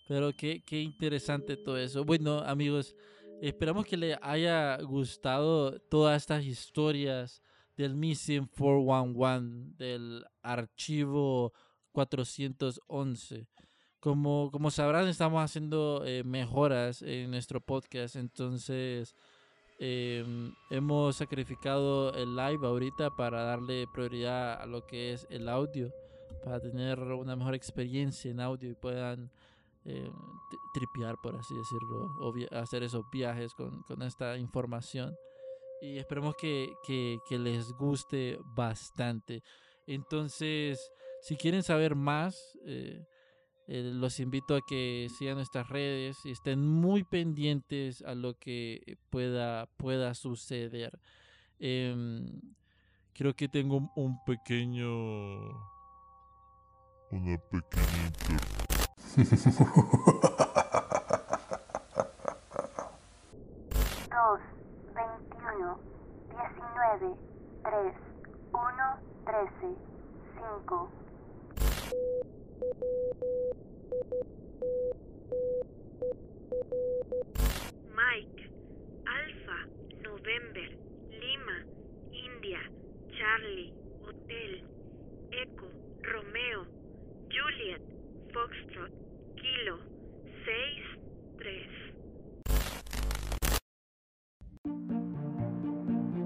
pero qué, qué interesante todo eso. Bueno, amigos, esperamos que les haya gustado todas estas historias del Missing 411, del archivo 411. Como, como sabrán, estamos haciendo eh, mejoras en nuestro podcast, entonces em, hemos sacrificado el live ahorita para darle prioridad a lo que es el audio, para tener una mejor experiencia en audio y puedan eh, tri- tripear, por así decirlo, o hacer esos viajes con, con esta información. Y esperemos que, que- que les guste bastante. Entonces, si quieren saber más, eh, eh, los invito a que sigan nuestras redes y estén muy pendientes a lo que pueda, pueda suceder. Em, creo que tengo un- pequeño... Una pequeña dos, veintiuno, diecinueve, tres, uno, trece, cinco. November, Lima, India, Charlie, Hotel, Echo, Romeo, Juliet, Foxtrot,